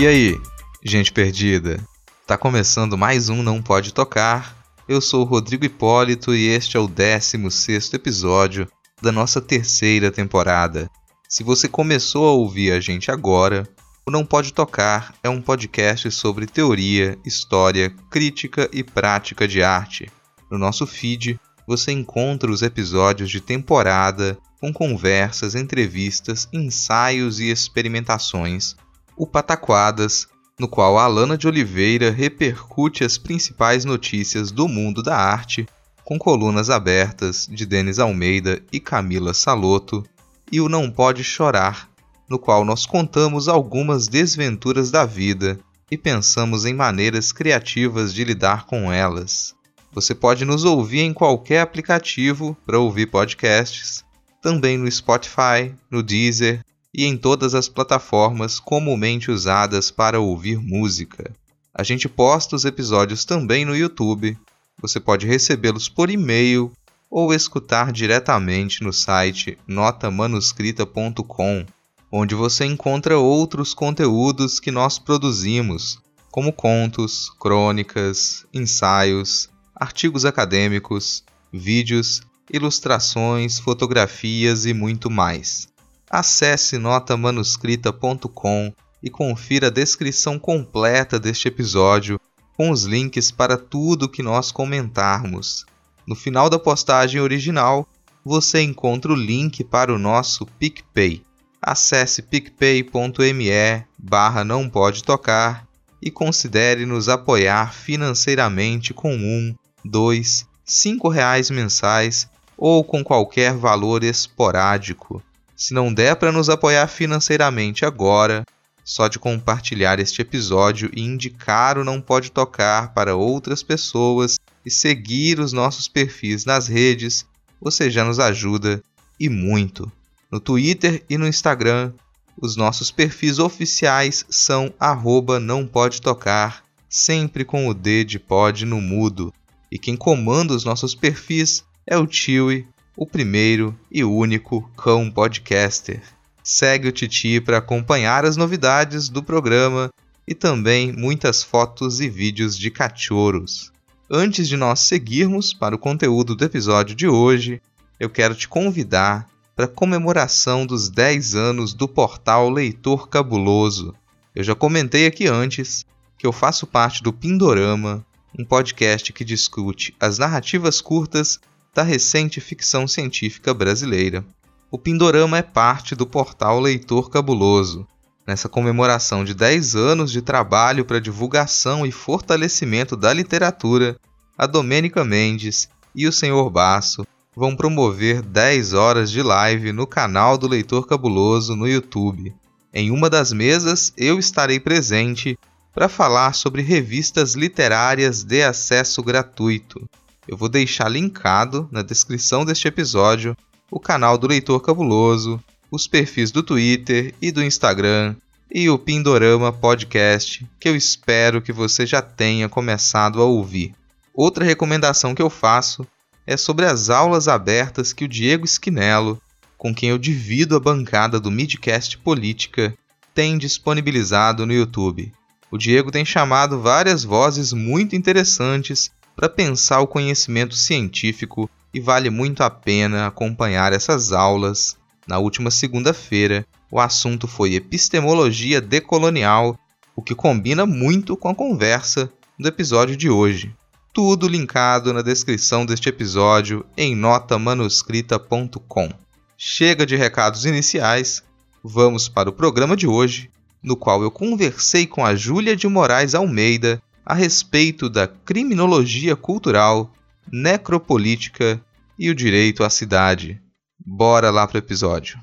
E aí, gente perdida? Tá começando mais um Não Pode Tocar. Eu sou o Rodrigo Hipólito e este é o 16 episódio da nossa terceira temporada. Se você começou a ouvir a gente agora, o Não Pode Tocar é um podcast sobre teoria, história, crítica e prática de arte. No nosso feed, você encontra os episódios de temporada com conversas, entrevistas, ensaios e experimentações o Pataquadas, no qual Alana de Oliveira repercute as principais notícias do mundo da arte, com colunas abertas de Denis Almeida e Camila Saloto, e o Não Pode Chorar, no qual nós contamos algumas desventuras da vida e pensamos em maneiras criativas de lidar com elas. Você pode nos ouvir em qualquer aplicativo para ouvir podcasts, também no Spotify, no Deezer, e em todas as plataformas comumente usadas para ouvir música. A gente posta os episódios também no YouTube. Você pode recebê-los por e-mail ou escutar diretamente no site notamanuscrita.com, onde você encontra outros conteúdos que nós produzimos, como contos, crônicas, ensaios, artigos acadêmicos, vídeos, ilustrações, fotografias e muito mais. Acesse notamanuscrita.com e confira a descrição completa deste episódio com os links para tudo que nós comentarmos. No final da postagem original, você encontra o link para o nosso PicPay. Acesse picpay.me barra não pode tocar e considere nos apoiar financeiramente com um, dois, cinco reais mensais ou com qualquer valor esporádico. Se não der para nos apoiar financeiramente agora, só de compartilhar este episódio e indicar o Não Pode Tocar para outras pessoas e seguir os nossos perfis nas redes, você já nos ajuda e muito. No Twitter e no Instagram, os nossos perfis oficiais são arroba não pode tocar, sempre com o D de pod no mudo. E quem comanda os nossos perfis é o Tiwi, o primeiro e único cão podcaster. Segue o Titi para acompanhar as novidades do programa e também muitas fotos e vídeos de cachorros. Antes de nós seguirmos para o conteúdo do episódio de hoje, eu quero te convidar para a comemoração dos 10 anos do portal Leitor Cabuloso. Eu já comentei aqui antes que eu faço parte do Pindorama, um podcast que discute as narrativas curtas da recente ficção científica brasileira. O Pindorama é parte do portal Leitor Cabuloso. Nessa comemoração de 10 anos de trabalho para divulgação e fortalecimento da literatura, a Domênica Mendes e o Senhor Basso vão promover 10 horas de live no canal do Leitor Cabuloso no YouTube. Em uma das mesas, eu estarei presente para falar sobre revistas literárias de acesso gratuito. Eu vou deixar linkado na descrição deste episódio o canal do Leitor Cabuloso, os perfis do Twitter e do Instagram e o Pindorama Podcast, que eu espero que você já tenha começado a ouvir. Outra recomendação que eu faço é sobre as aulas abertas que o Diego Esquinelo, com quem eu divido a bancada do Midcast Política, tem disponibilizado no YouTube. O Diego tem chamado várias vozes muito interessantes para pensar o conhecimento científico e vale muito a pena acompanhar essas aulas. Na última segunda-feira, o assunto foi epistemologia decolonial, o que combina muito com a conversa do episódio de hoje. Tudo linkado na descrição deste episódio em notamanuscrita.com. Chega de recados iniciais, vamos para o programa de hoje, no qual eu conversei com a Júlia de Moraes Almeida a respeito da criminologia cultural, necropolítica e o direito à cidade. Bora lá pro episódio.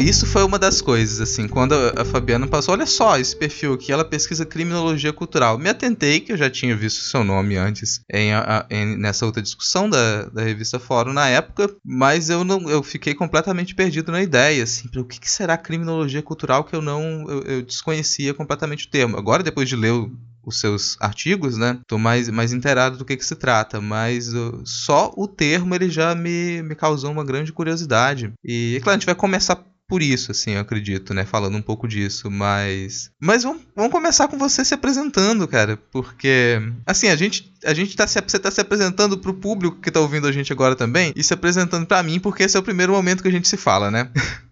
Isso foi uma das coisas, assim, quando a Fabiana passou, olha só esse perfil aqui, ela pesquisa criminologia cultural. Me atentei, que eu já tinha visto seu nome antes em, em, nessa outra discussão da, da revista Fórum na época, mas eu não eu fiquei completamente perdido na ideia, assim, o que, que será criminologia cultural que eu não eu, eu desconhecia completamente o termo. Agora, depois de ler o os seus artigos, né? Tô mais, mais inteirado do que, que se trata, mas uh, só o termo ele já me, me causou uma grande curiosidade. E, é claro, a gente vai começar por isso, assim, eu acredito, né? Falando um pouco disso, mas. Mas vamos, vamos começar com você se apresentando, cara. Porque, assim, a gente, a gente tá se, você tá se apresentando pro público que tá ouvindo a gente agora também, e se apresentando para mim, porque esse é o primeiro momento que a gente se fala, né?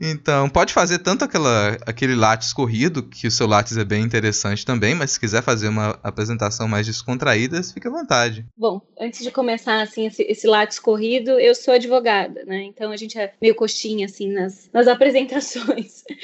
Então, pode fazer tanto aquela, aquele látis corrido, que o seu látis é bem interessante também, mas se quiser fazer uma apresentação mais descontraída, fique à vontade. Bom, antes de começar, assim, esse, esse corrido, eu sou advogada, né? Então a gente é meio coxinha, assim, nas, nas apresentações.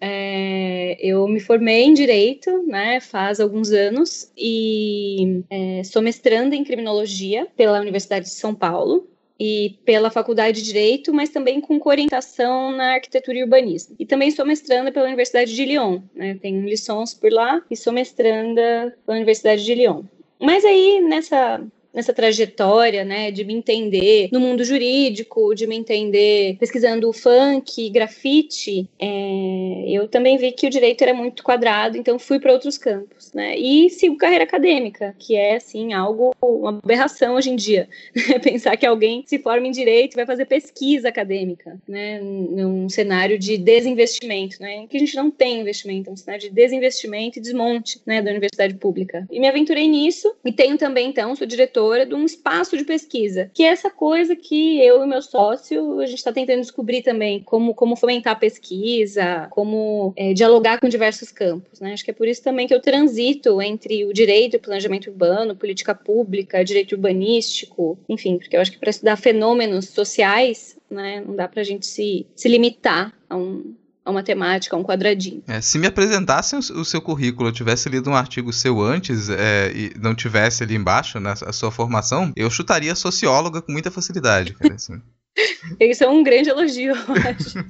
É, eu me formei em Direito, né, faz alguns anos, e é, sou mestranda em Criminologia pela Universidade de São Paulo e pela Faculdade de Direito, mas também com orientação na arquitetura e urbanismo. E também sou mestranda pela Universidade de Lyon, né? Tenho lições por lá e sou mestranda pela Universidade de Lyon. Mas aí, nessa nessa trajetória, né, de me entender no mundo jurídico, de me entender pesquisando funk, grafite, é, eu também vi que o direito era muito quadrado, então fui para outros campos, né, e sigo carreira acadêmica, que é, assim, algo, uma aberração hoje em dia, né, pensar que alguém se forma em direito e vai fazer pesquisa acadêmica, né, num cenário de desinvestimento, né, que a gente não tem investimento, é um cenário de desinvestimento e desmonte, né, da universidade pública. E me aventurei nisso, e tenho também, então, sou diretor diretora de um espaço de pesquisa, que é essa coisa que eu e meu sócio, a gente está tentando descobrir também como, como fomentar a pesquisa, como é, dialogar com diversos campos. Né? Acho que é por isso também que eu transito entre o direito o planejamento urbano, política pública, direito urbanístico, enfim, porque eu acho que para estudar fenômenos sociais, né, não dá para a gente se, se limitar a um, a uma temática, a um quadradinho. É, se me apresentassem o, seu currículo, eu tivesse lido um artigo seu antes é, e não tivesse ali embaixo né, sua formação, eu chutaria socióloga com muita facilidade, cara, assim. Isso é um grande elogio, eu acho.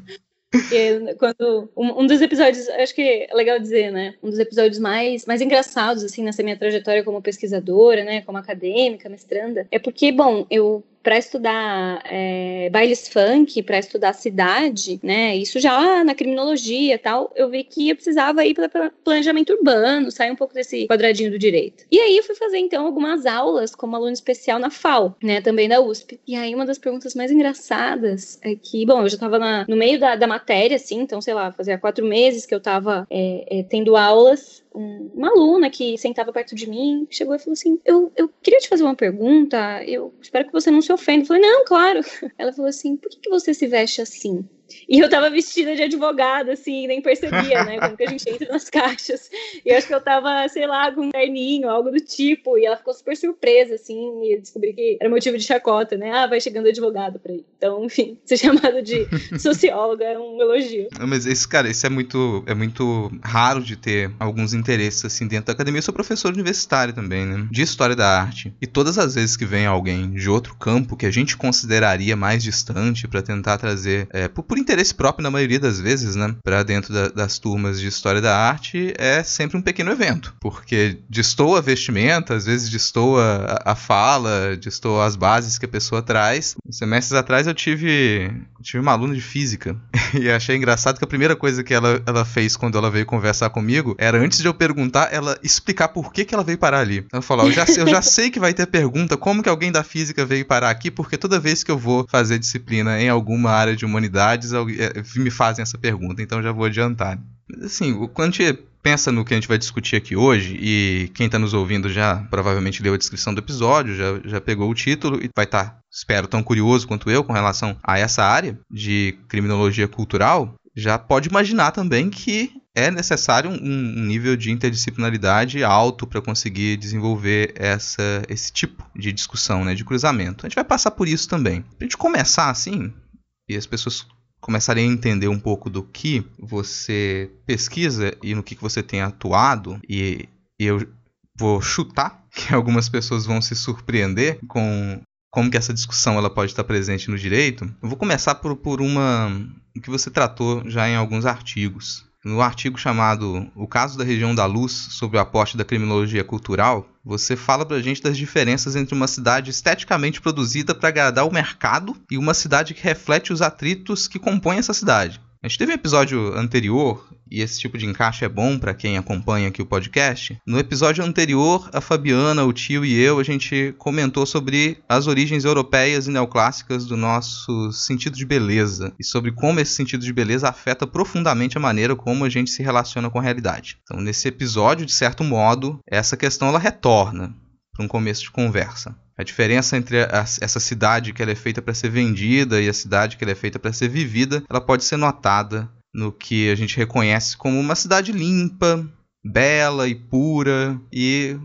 Porque quando um, um, dos episódios, acho que é legal dizer, né? Um dos episódios mais, mais engraçados, assim, nessa minha trajetória como pesquisadora, né? Como acadêmica, mestranda, é porque, bom, eu para estudar é, bailes funk, para estudar cidade, né? Isso já na criminologia tal, eu vi que eu precisava ir para planejamento urbano, sair um pouco desse quadradinho do direito. E aí eu fui fazer então algumas aulas como aluno especial na FAO, né? Também da USP. E aí uma das perguntas mais engraçadas é que, bom, eu já estava no meio da, da matéria, assim, então sei lá, fazia quatro meses que eu estava é, é, tendo aulas um, uma aluna que sentava perto de mim chegou e falou assim: eu, eu queria te fazer uma pergunta, eu espero que você não se ofenda. Eu falei: Não, claro. Ela falou assim: Por que, que você se veste assim? E eu tava vestida de advogada, assim, nem percebia, né? Como que a gente entra nas caixas. E eu acho que eu tava, sei lá, com um terninho, algo do tipo. E ela ficou super surpresa, assim, e eu descobri que era motivo de chacota, né? Ah, vai chegando advogado pra aí. Então, enfim, ser chamado de socióloga é um elogio. Mas esse, cara, isso é muito, é muito raro de ter alguns interesses, assim, dentro da academia. Eu sou professor universitário também, né? De História da Arte. E todas as vezes que vem alguém de outro campo que a gente consideraria mais distante para tentar trazer, é, por, por interesse próprio na maioria das vezes, né, para dentro da, das turmas de história da arte, é sempre um pequeno evento, porque destoa a vestimenta, às vezes destoa a, a fala, destoa as bases que a pessoa traz. Semestres atrás eu tive, tive uma aluna de física e achei engraçado que a primeira coisa que ela, ela fez quando ela veio conversar comigo era antes de eu perguntar, ela explicar por que, que ela veio parar ali. Ela falou: eu já, eu já sei que vai ter pergunta, como que alguém da física veio parar aqui, porque toda vez que eu vou fazer disciplina em alguma área de humanidades é, me fazem essa pergunta, então já vou adiantar. Assim, quando a gente pensa no que a gente vai discutir aqui hoje, e quem está nos ouvindo já provavelmente leu a descrição do episódio, já, já pegou o título e vai estar, tá, espero, tão curioso quanto eu com relação a essa área de criminologia cultural, já pode imaginar também que é necessário um, um nível de interdisciplinaridade alto para conseguir desenvolver essa, esse tipo de discussão, né, de cruzamento. A gente vai passar por isso também. Para a gente começar assim, e as pessoas começarem a entender um pouco do que você pesquisa e no que você tem atuado, e, e eu vou chutar que algumas pessoas vão se surpreender com como que essa discussão ela pode estar presente no direito, eu vou começar por, por uma que você tratou já em alguns artigos. No artigo chamado O Caso da Região da Luz sobre o aporte da criminologia cultural, você fala pra gente das diferenças entre uma cidade esteticamente produzida para agradar o mercado e uma cidade que reflete os atritos que compõem essa cidade. A gente teve um episódio anterior, e esse tipo de encaixe é bom para quem acompanha aqui o podcast. No episódio anterior, a Fabiana, o tio e eu, a gente comentou sobre as origens europeias e neoclássicas do nosso sentido de beleza e sobre como esse sentido de beleza afeta profundamente a maneira como a gente se relaciona com a realidade. Então, nesse episódio, de certo modo, essa questão ela retorna para um começo de conversa. A diferença entre a, essa cidade que ela é feita para ser vendida e a cidade que ela é feita para ser vivida, ela pode ser notada no que a gente reconhece como uma cidade limpa, bela e pura e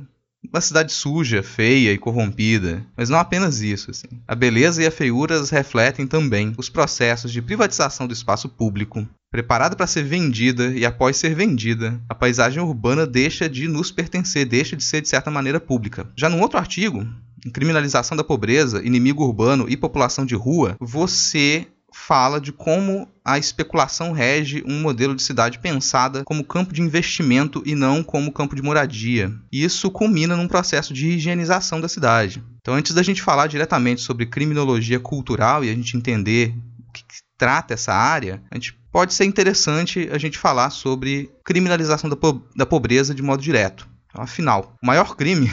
uma cidade suja, feia e corrompida. Mas não apenas isso. Assim. A beleza e a feiura refletem também os processos de privatização do espaço público. Preparada para ser vendida e após ser vendida, a paisagem urbana deixa de nos pertencer, deixa de ser de certa maneira pública. Já num outro artigo, criminalização da pobreza, inimigo urbano e população de rua, você fala de como a especulação rege um modelo de cidade pensada como campo de investimento e não como campo de moradia. Isso culmina num processo de higienização da cidade. Então, antes da gente falar diretamente sobre criminologia cultural e a gente entender o que, que trata essa área, a gente pode ser interessante a gente falar sobre criminalização da, po da pobreza de modo direto. Então, afinal, o maior crime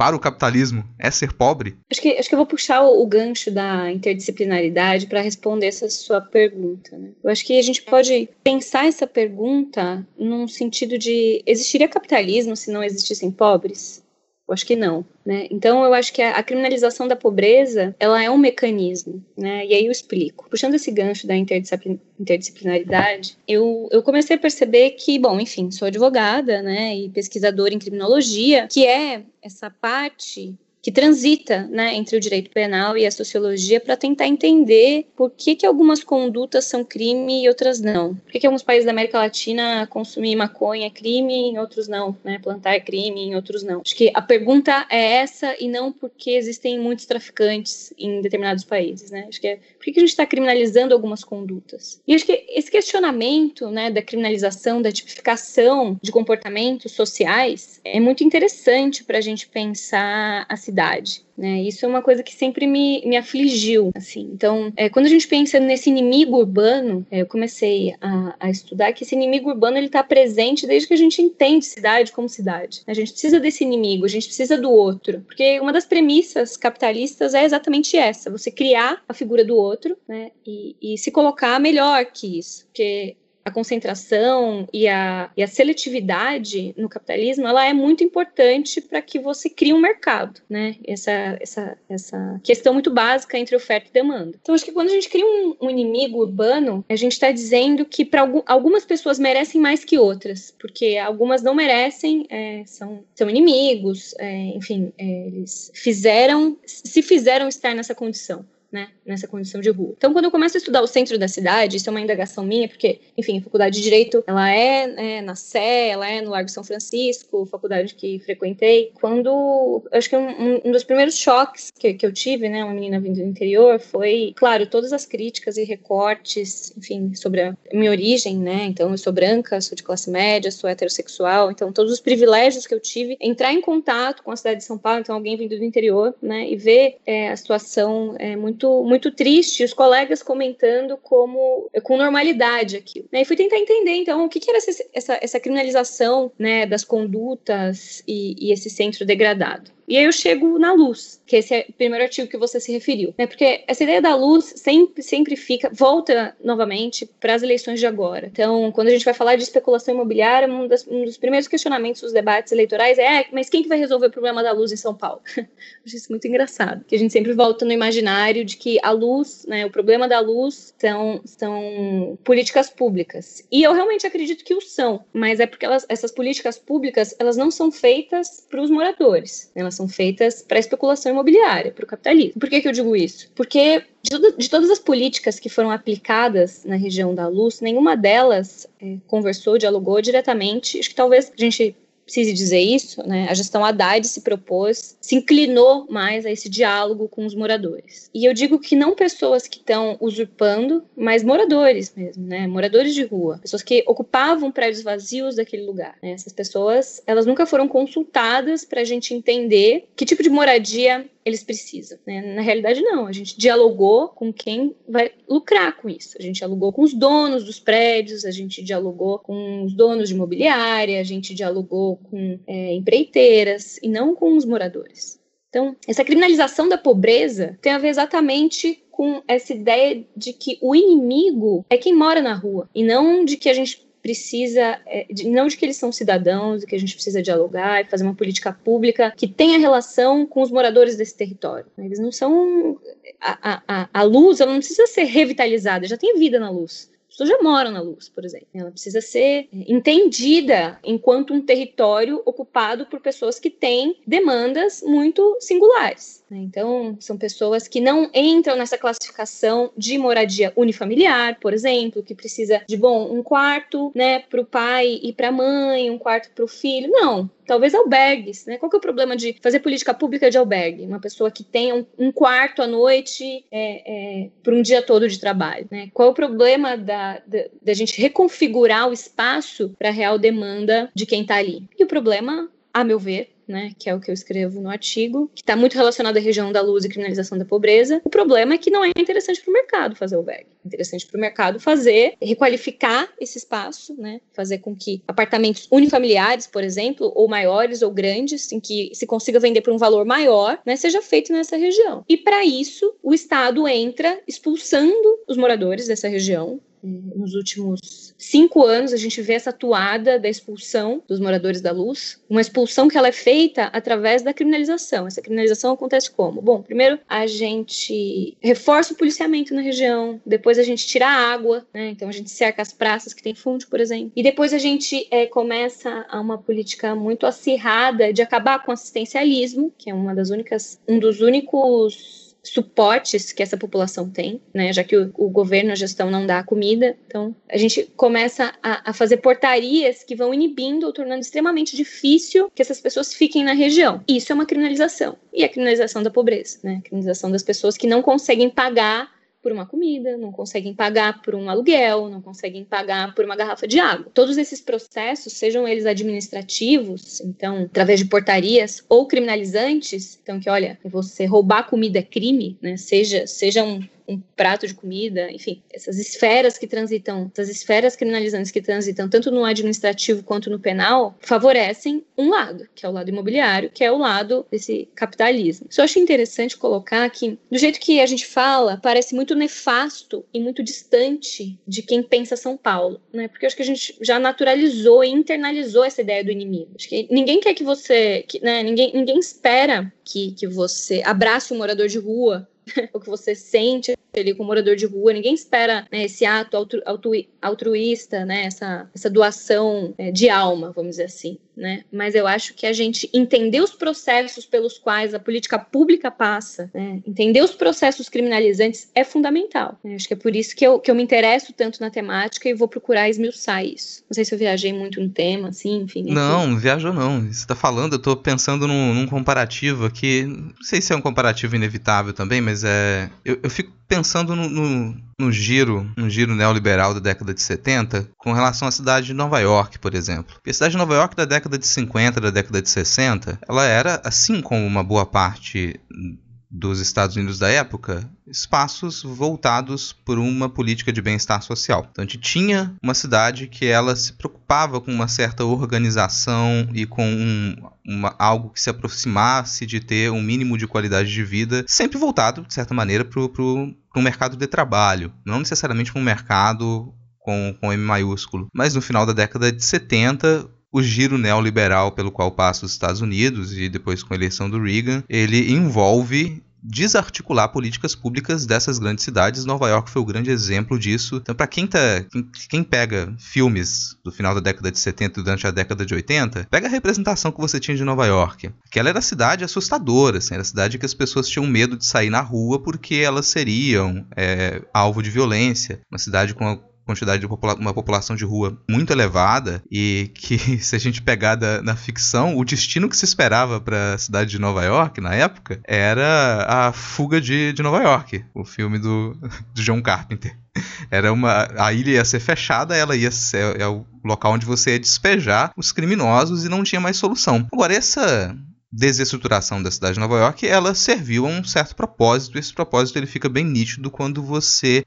para o capitalismo é ser pobre? Acho que, acho que eu vou puxar o, o gancho da interdisciplinaridade para responder essa sua pergunta. Né? Eu acho que a gente pode pensar essa pergunta num sentido de: existiria capitalismo se não existissem pobres? Eu acho que não, né? Então eu acho que a, a, criminalização da pobreza, ela é um mecanismo, né? E aí eu explico. Puxando esse gancho da interdisciplinaridade, eu, eu comecei a perceber que, bom, enfim, sou advogada, né? E pesquisadora em criminologia, que é essa parte que transita né, entre o direito penal e a sociologia para tentar entender por que, que algumas condutas são crime e outras não. Por que, que alguns países da América Latina consumir maconha é crime e outros não, né? Plantar é crime e outros não. Acho que a pergunta é essa e não porque existem muitos traficantes em determinados países, né? Acho que é por que, que a gente está criminalizando algumas condutas? E acho que esse questionamento né, da criminalização, da tipificação de comportamentos sociais é muito interessante para a gente pensar a cidade. Né? Isso é uma coisa que sempre me, me afligiu, assim. Então, é, quando a gente pensa nesse inimigo urbano, é, eu comecei a, a, estudar que esse inimigo urbano ele está presente desde que a gente entende cidade como cidade. A gente precisa desse inimigo, a gente precisa do outro, porque uma das premissas capitalistas é exatamente essa: você criar a figura do outro, né? E, e se colocar melhor que isso, porque a concentração e a, e a seletividade no capitalismo, ela é muito importante para que você crie um mercado, né? Essa, essa, essa questão muito básica entre oferta e demanda. Então, acho que quando a gente cria um, um inimigo urbano, a gente está dizendo que para algum, algumas pessoas merecem mais que outras, porque algumas não merecem, é, são, são inimigos, é, enfim, é, eles fizeram, se fizeram estar nessa condição né, nessa condição de rua. Então, quando eu começo a estudar o centro da cidade, isso é uma indagação minha, porque, enfim, a faculdade de Direito, ela é, é na Sé, ela é no Largo São Francisco, faculdade que frequentei. Quando, acho que um, um dos primeiros choques que, que eu tive, né, uma menina vindo do interior, foi, claro, todas as críticas e recortes, enfim, sobre a minha origem, né, então eu sou branca, sou de classe média, sou heterossexual, então todos os privilégios que eu tive, entrar em contato com a cidade de São Paulo, então alguém vindo do interior, né, e ver é, a situação é, muito muito, muito triste, os colegas comentando como com normalidade aquilo. Né? E fui tentar entender, então, o que, que era essa, essa, essa criminalização né, das condutas e, e esse centro degradado. E aí eu chego na luz, que esse é o primeiro artigo que você se referiu, né? Porque essa ideia da luz sempre, sempre fica, volta novamente para as eleições de agora. Então, quando a gente vai falar de especulação imobiliária, um, das, um dos primeiros questionamentos dos debates eleitorais é, é, mas quem que vai resolver o problema da luz em São Paulo? acho isso muito engraçado, que a gente sempre volta no imaginário de que a luz, né, o problema da luz são, são políticas públicas. E eu realmente acredito que o são, mas é porque elas, essas políticas públicas, elas não são feitas para os moradores, elas são feitas para especulação imobiliária, para o capitalismo. Por que, que eu digo isso? Porque de, de, todas as políticas que foram aplicadas na região da luz, nenhuma delas é, conversou, dialogou diretamente. Acho que talvez a gente precise dizer isso, né, a gestão Haddad se propôs, se inclinou mais a esse diálogo com os moradores. E eu digo que não pessoas que estão usurpando, mas moradores mesmo, né, moradores de rua, pessoas que ocupavam prédios vazios daquele lugar. Né, essas pessoas, elas nunca foram consultadas para a gente entender que tipo de moradia eles precisam. Né? Na realidade, não. A gente dialogou com quem vai lucrar com isso. A gente dialogou com os donos dos prédios, a gente dialogou com os donos de imobiliária, a gente dialogou com é, empreiteiras e não com os moradores. Então, essa criminalização da pobreza tem a ver exatamente com essa ideia de que o inimigo é quem mora na rua e não de que a gente precisa, é, não de que eles são cidadãos, que a gente precisa dialogar e fazer uma política pública que tenha relação com os moradores desse território. Eles não são. A, a, a luz ela não precisa ser revitalizada, já tem vida na luz pessoas já moram na luz, por exemplo. Ela precisa ser entendida enquanto um território ocupado por pessoas que têm demandas muito singulares. Né? Então, são pessoas que não entram nessa classificação de moradia unifamiliar, por exemplo, que precisa de, bom, um quarto né, para o pai e para a mãe, um quarto para o filho. Não, talvez albergues, né? Qual que é o problema de fazer política pública de albergue? Uma pessoa que tenha um, um quarto à noite é, é, para um dia todo de trabalho, né? Qual é o problema da, da, da gente reconfigurar o espaço para a real demanda de quem está ali? E o problema, a meu ver, né, que é o que eu escrevo no artigo, que está muito relacionado à região da luz e criminalização da pobreza. O problema é que não é interessante para o mercado fazer o VEG. É interessante para o mercado fazer, requalificar esse espaço, né, fazer com que apartamentos unifamiliares, por exemplo, ou maiores ou grandes, em que se consiga vender por um valor maior, né, seja feito nessa região. E para isso, o Estado entra expulsando os moradores dessa região, nos últimos cinco anos, a gente vê essa atuada da expulsão dos moradores da luz, uma expulsão que ela é feita através da criminalização. Essa criminalização acontece como? Bom, primeiro a gente reforça o policiamento na região, depois a gente tira a água, né? então a gente cerca as praças que tem fundo, por exemplo, e depois a gente é, começa a uma política muito acirrada de acabar com o assistencialismo, que é uma das únicas, um dos únicos suportes que essa população tem, né? Já que o, o governo, a gestão não dá comida, então a gente começa a, a, fazer portarias que vão inibindo ou tornando extremamente difícil que essas pessoas fiquem na região. Isso é uma criminalização e a criminalização da pobreza, né? A criminalização das pessoas que não conseguem pagar por uma comida, não conseguem pagar por um aluguel, não conseguem pagar por uma garrafa de água. Todos esses processos, sejam eles administrativos, então através de portarias ou criminalizantes, então que olha, você roubar comida é crime, né? Seja seja um um prato de comida, enfim, essas esferas que transitam, essas esferas criminalizantes que transitam tanto no administrativo quanto no penal, favorecem um lado, que é o lado imobiliário, que é o lado desse capitalismo. Eu acho interessante colocar que, do jeito que a gente fala, parece muito nefasto e muito distante de quem pensa São Paulo, né? Porque eu acho que a gente já naturalizou e internalizou essa ideia do inimigo. Acho que ninguém quer que você, que, né, ninguém, ninguém espera que, que você abrace um morador de rua o que você sente ali com o morador de rua. Ninguém espera né, esse ato altru, altru, altruísta, né, essa, essa doação é, de alma, vamos dizer assim né? Mas eu acho que a gente entender os processos pelos quais a política pública passa, né? entender os processos criminalizantes é fundamental. Né? Acho que é por isso que eu, que eu me interesso tanto na temática e vou procurar esmiuçar isso. Não sei se eu viajei muito no tema, assim, enfim. Não, não viajou não. Você está falando, eu estou pensando num, num, comparativo aqui. Não sei se é um comparativo inevitável também, mas é. Eu, eu fico pensando no, no, no, giro, no giro neoliberal da década de 70, com relação à cidade de Nova York, por exemplo. Porque a cidade de Nova York da década de 50, da década de 60, ela era, assim como uma boa parte dos Estados Unidos da época, espaços voltados por uma política de bem-estar social. Então a gente tinha uma cidade que ela se preocupava com uma certa organização e com um, uma, algo que se aproximasse de ter um mínimo de qualidade de vida, sempre voltado, de certa maneira, para o mercado de trabalho, não necessariamente para um mercado com, com M maiúsculo. Mas no final da década de 70, o giro neoliberal pelo qual passa os Estados Unidos e depois com a eleição do Reagan, ele envolve desarticular políticas públicas dessas grandes cidades. Nova York foi o grande exemplo disso. Então, para quem, tá, quem, quem, pega filmes do final da década de 70 e durante a década de 80, pega a representação que você tinha de Nova York. Que ela era cidade assustadora, assim, era cidade que as pessoas tinham medo de sair na rua porque elas seriam é, alvo de violência. Uma cidade com quantidade de popula uma população de rua muito elevada e que se a gente pegar da, na ficção, o destino que se esperava para a cidade de Nova York na época era a fuga de, de Nova York, o filme do, do John Carpenter. Era uma a ilha ia ser fechada, ela ia ser é o local onde você ia despejar os criminosos e não tinha mais solução. Agora essa desestruturação da cidade de Nova York, ela serviu a um certo propósito. Esse propósito ele fica bem nítido quando você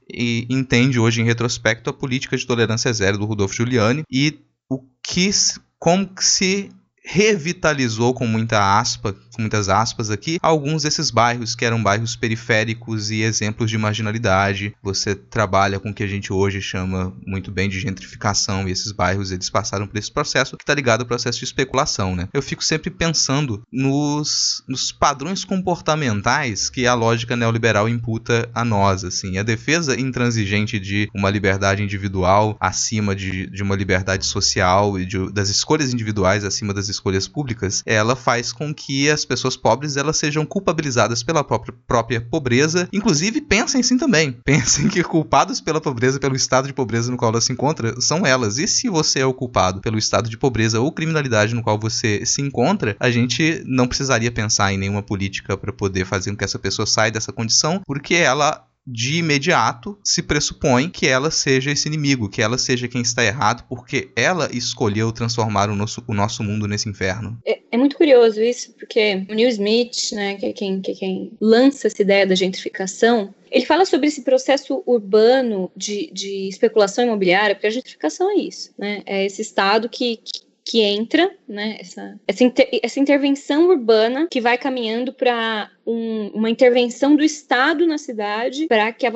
entende hoje em retrospecto a política de tolerância zero do Rudolf Giuliani e o que como que se revitalizou com muita aspa, com muitas aspas aqui, alguns desses bairros que eram bairros periféricos e exemplos de marginalidade. Você trabalha com o que a gente hoje chama muito bem de gentrificação e esses bairros eles passaram por esse processo que está ligado ao processo de especulação, né? Eu fico sempre pensando nos, nos padrões comportamentais que a lógica neoliberal imputa a nós, assim. A defesa intransigente de uma liberdade individual acima de, de uma liberdade social e de, das escolhas individuais acima das escolhas públicas, ela faz com que as pessoas pobres elas sejam culpabilizadas pela própria, própria pobreza. Inclusive, pensem sim também. Pensem que culpados pela pobreza, pelo estado de pobreza no qual ela se encontra, são elas. E se você é o culpado pelo estado de pobreza ou criminalidade no qual você se encontra, a gente não precisaria pensar em nenhuma política para poder fazer com que essa pessoa saia dessa condição, porque ela de imediato se pressupõe que ela seja esse inimigo, que ela seja quem está errado, porque ela escolheu transformar o nosso, o nosso mundo nesse inferno. É, é muito curioso isso, porque o Neil Smith, né, que é quem, que é quem lança essa ideia da gentrificação, ele fala sobre esse processo urbano de, de especulação imobiliária, porque a gentrificação é isso, né? É esse estado que, que que entra, né, essa, essa, inter, essa intervenção urbana que vai caminhando para um, uma intervenção do Estado na cidade para que a,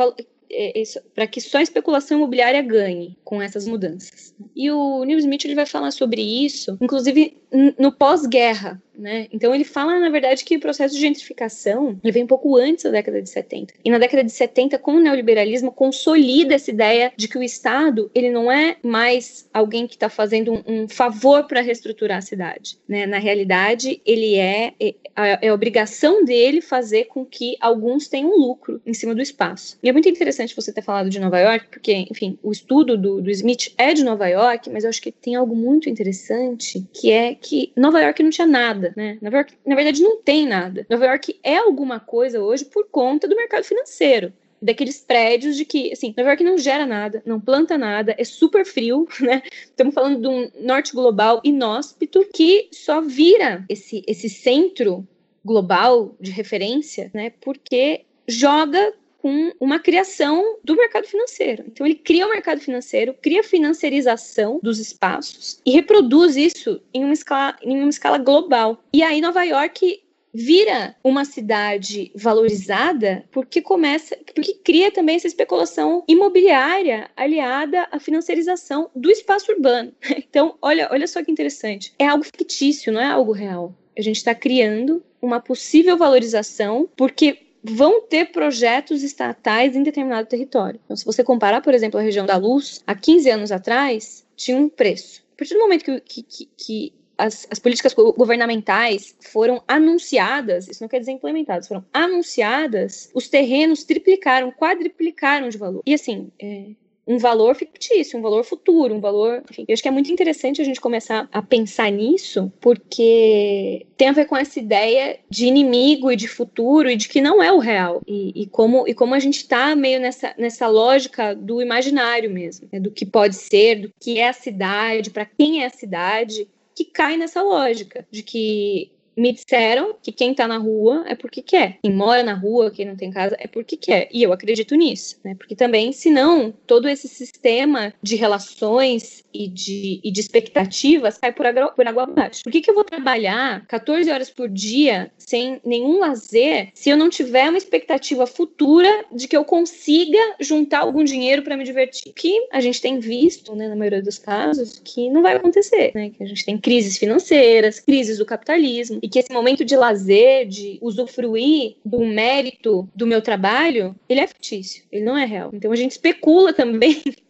é, para que só a especulação imobiliária ganhe com essas mudanças. E o Neil Smith ele vai falar sobre isso, inclusive no pós-guerra, né? Então ele fala, na verdade, que o processo de gentrificação vem um pouco antes da década de 70. E na década de 70, com o neoliberalismo, consolida essa ideia de que o Estado ele não é mais alguém que está fazendo um, um favor para reestruturar a cidade. Né? Na realidade, ele é, é, é obrigação dele fazer com que alguns tenham lucro em cima do espaço. E é muito interessante você ter falado de Nova York, porque, enfim, o estudo do, do Smith é de Nova York, mas eu acho que tem algo muito interessante que é que Nova York não tinha nada, né? Nova York, na verdade, não tem nada. Nova York é alguma coisa hoje por conta do mercado financeiro daqueles prédios de que, assim, Nova York não gera nada, não planta nada, é super frio, né? Estamos falando de um norte global inóspito que só vira esse, esse centro global de referência, né? Porque joga com uma criação do mercado financeiro. Então ele cria o mercado financeiro, cria a financiarização dos espaços e reproduz isso em uma escala, em uma escala global. E aí Nova York vira uma cidade valorizada porque começa, porque cria também essa especulação imobiliária aliada à financiarização do espaço urbano. Então, olha, olha só que interessante. É algo fictício, não é algo real. A gente está criando uma possível valorização porque vão ter projetos estatais em determinado território. Então, se você comparar, por exemplo, a região da Luz, há 15 anos atrás, tinha um preço. A partir do momento que, que, que, que as, as, políticas governamentais foram anunciadas, isso não quer dizer implementadas, foram anunciadas, os terrenos triplicaram, quadriplicaram de valor. E assim, é, um valor fictício, um valor futuro, um valor. Enfim, eu acho que é muito interessante a gente começar a pensar nisso, porque tem a ver com essa ideia de inimigo e de futuro e de que não é o real. E, e como, e como a gente está meio nessa, nessa lógica do imaginário mesmo, né? do que pode ser, do que é a cidade, para quem é a cidade, que cai nessa lógica de que me disseram que quem tá na rua é porque quer. Quem mora na rua, quem não tem casa, é porque quer. E eu acredito nisso, né? Porque também, senão, todo esse sistema de relações e de, e de expectativas cai por, água, por água abaixo. Por que, que eu vou trabalhar 14 horas por dia sem nenhum lazer se eu não tiver uma expectativa futura de que eu consiga juntar algum dinheiro para me divertir? Que a gente tem visto, né, na maioria dos casos, que não vai acontecer, né? Que a gente tem crises financeiras, crises do capitalismo e que esse momento de lazer, de usufruir do mérito do meu trabalho, ele é fictício, ele não é real. Então a gente especula também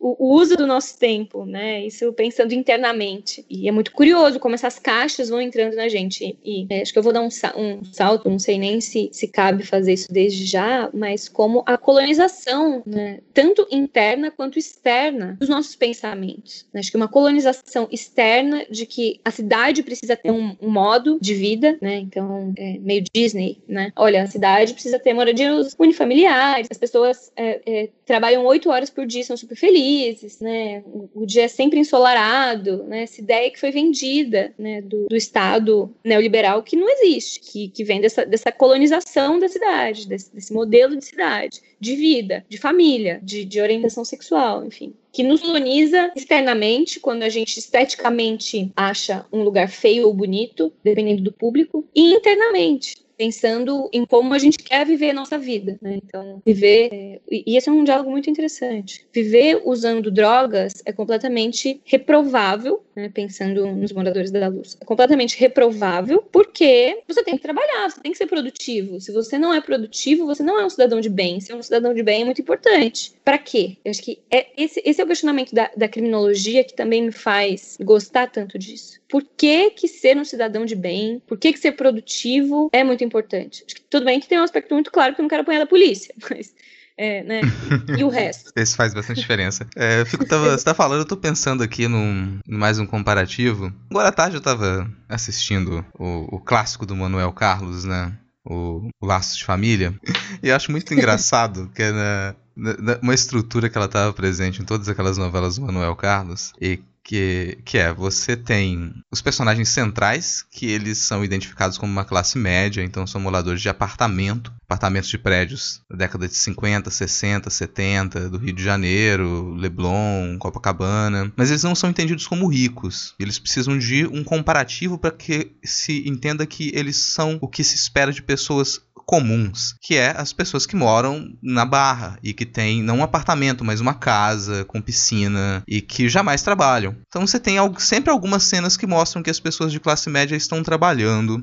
o, uso do nosso tempo, né? Isso pensando internamente. E é muito curioso como essas caixas vão entrando na gente. E é, acho que eu vou dar um, um, salto, não sei nem se, se cabe fazer isso desde já, mas como a colonização, né? Tanto interna quanto externa dos nossos pensamentos. Né? Acho que uma colonização externa de que a cidade precisa ter um, um modo de vida, né? Então, é meio Disney, né? Olha, a cidade precisa ter moradias unifamiliares, as pessoas é, é, trabalham oito horas por dia, são super felizes felizes, né? O, dia é sempre ensolarado, né? Essa ideia que foi vendida, né? Do, do Estado neoliberal que não existe, que, que vem dessa, dessa colonização da cidade, desse, desse modelo de cidade, de vida, de família, de, de orientação sexual, enfim que nos coloniza externamente, quando a gente esteticamente acha um lugar feio ou bonito, dependendo do público, e internamente, pensando em como a gente quer viver a nossa vida. Né? Então, viver. É, e esse é um diálogo muito interessante. Viver usando drogas é completamente reprovável, né? pensando nos moradores da luz. É completamente reprovável porque você tem que trabalhar, você tem que ser produtivo. Se você não é produtivo, você não é um cidadão de bem. Ser um cidadão de bem é muito importante. Para quê? Eu acho que é esse, esse é o questionamento da, da criminologia que também me faz gostar tanto disso por que, que ser um cidadão de bem, por que, que ser produtivo é muito importante. Acho que tudo bem que tem um aspecto muito claro que eu não quero apanhar da polícia, mas. É, né? E o resto? Isso faz bastante diferença. É, eu fico, tava, você tá falando, eu tô pensando aqui num mais um comparativo. Agora à tarde eu tava assistindo o, o clássico do Manuel Carlos, né? O, o Laços de Família. E acho muito engraçado que é na, na, uma estrutura que ela tava presente em todas aquelas novelas do Manuel Carlos e que, que é, você tem os personagens centrais, que eles são identificados como uma classe média, então são moradores de apartamento, apartamentos de prédios da década de 50, 60, 70, do Rio de Janeiro, Leblon, Copacabana, mas eles não são entendidos como ricos. Eles precisam de um comparativo para que se entenda que eles são o que se espera de pessoas comuns, que é as pessoas que moram na Barra e que têm não um apartamento, mas uma casa com piscina e que jamais trabalham. Então você tem sempre algumas cenas que mostram que as pessoas de classe média estão trabalhando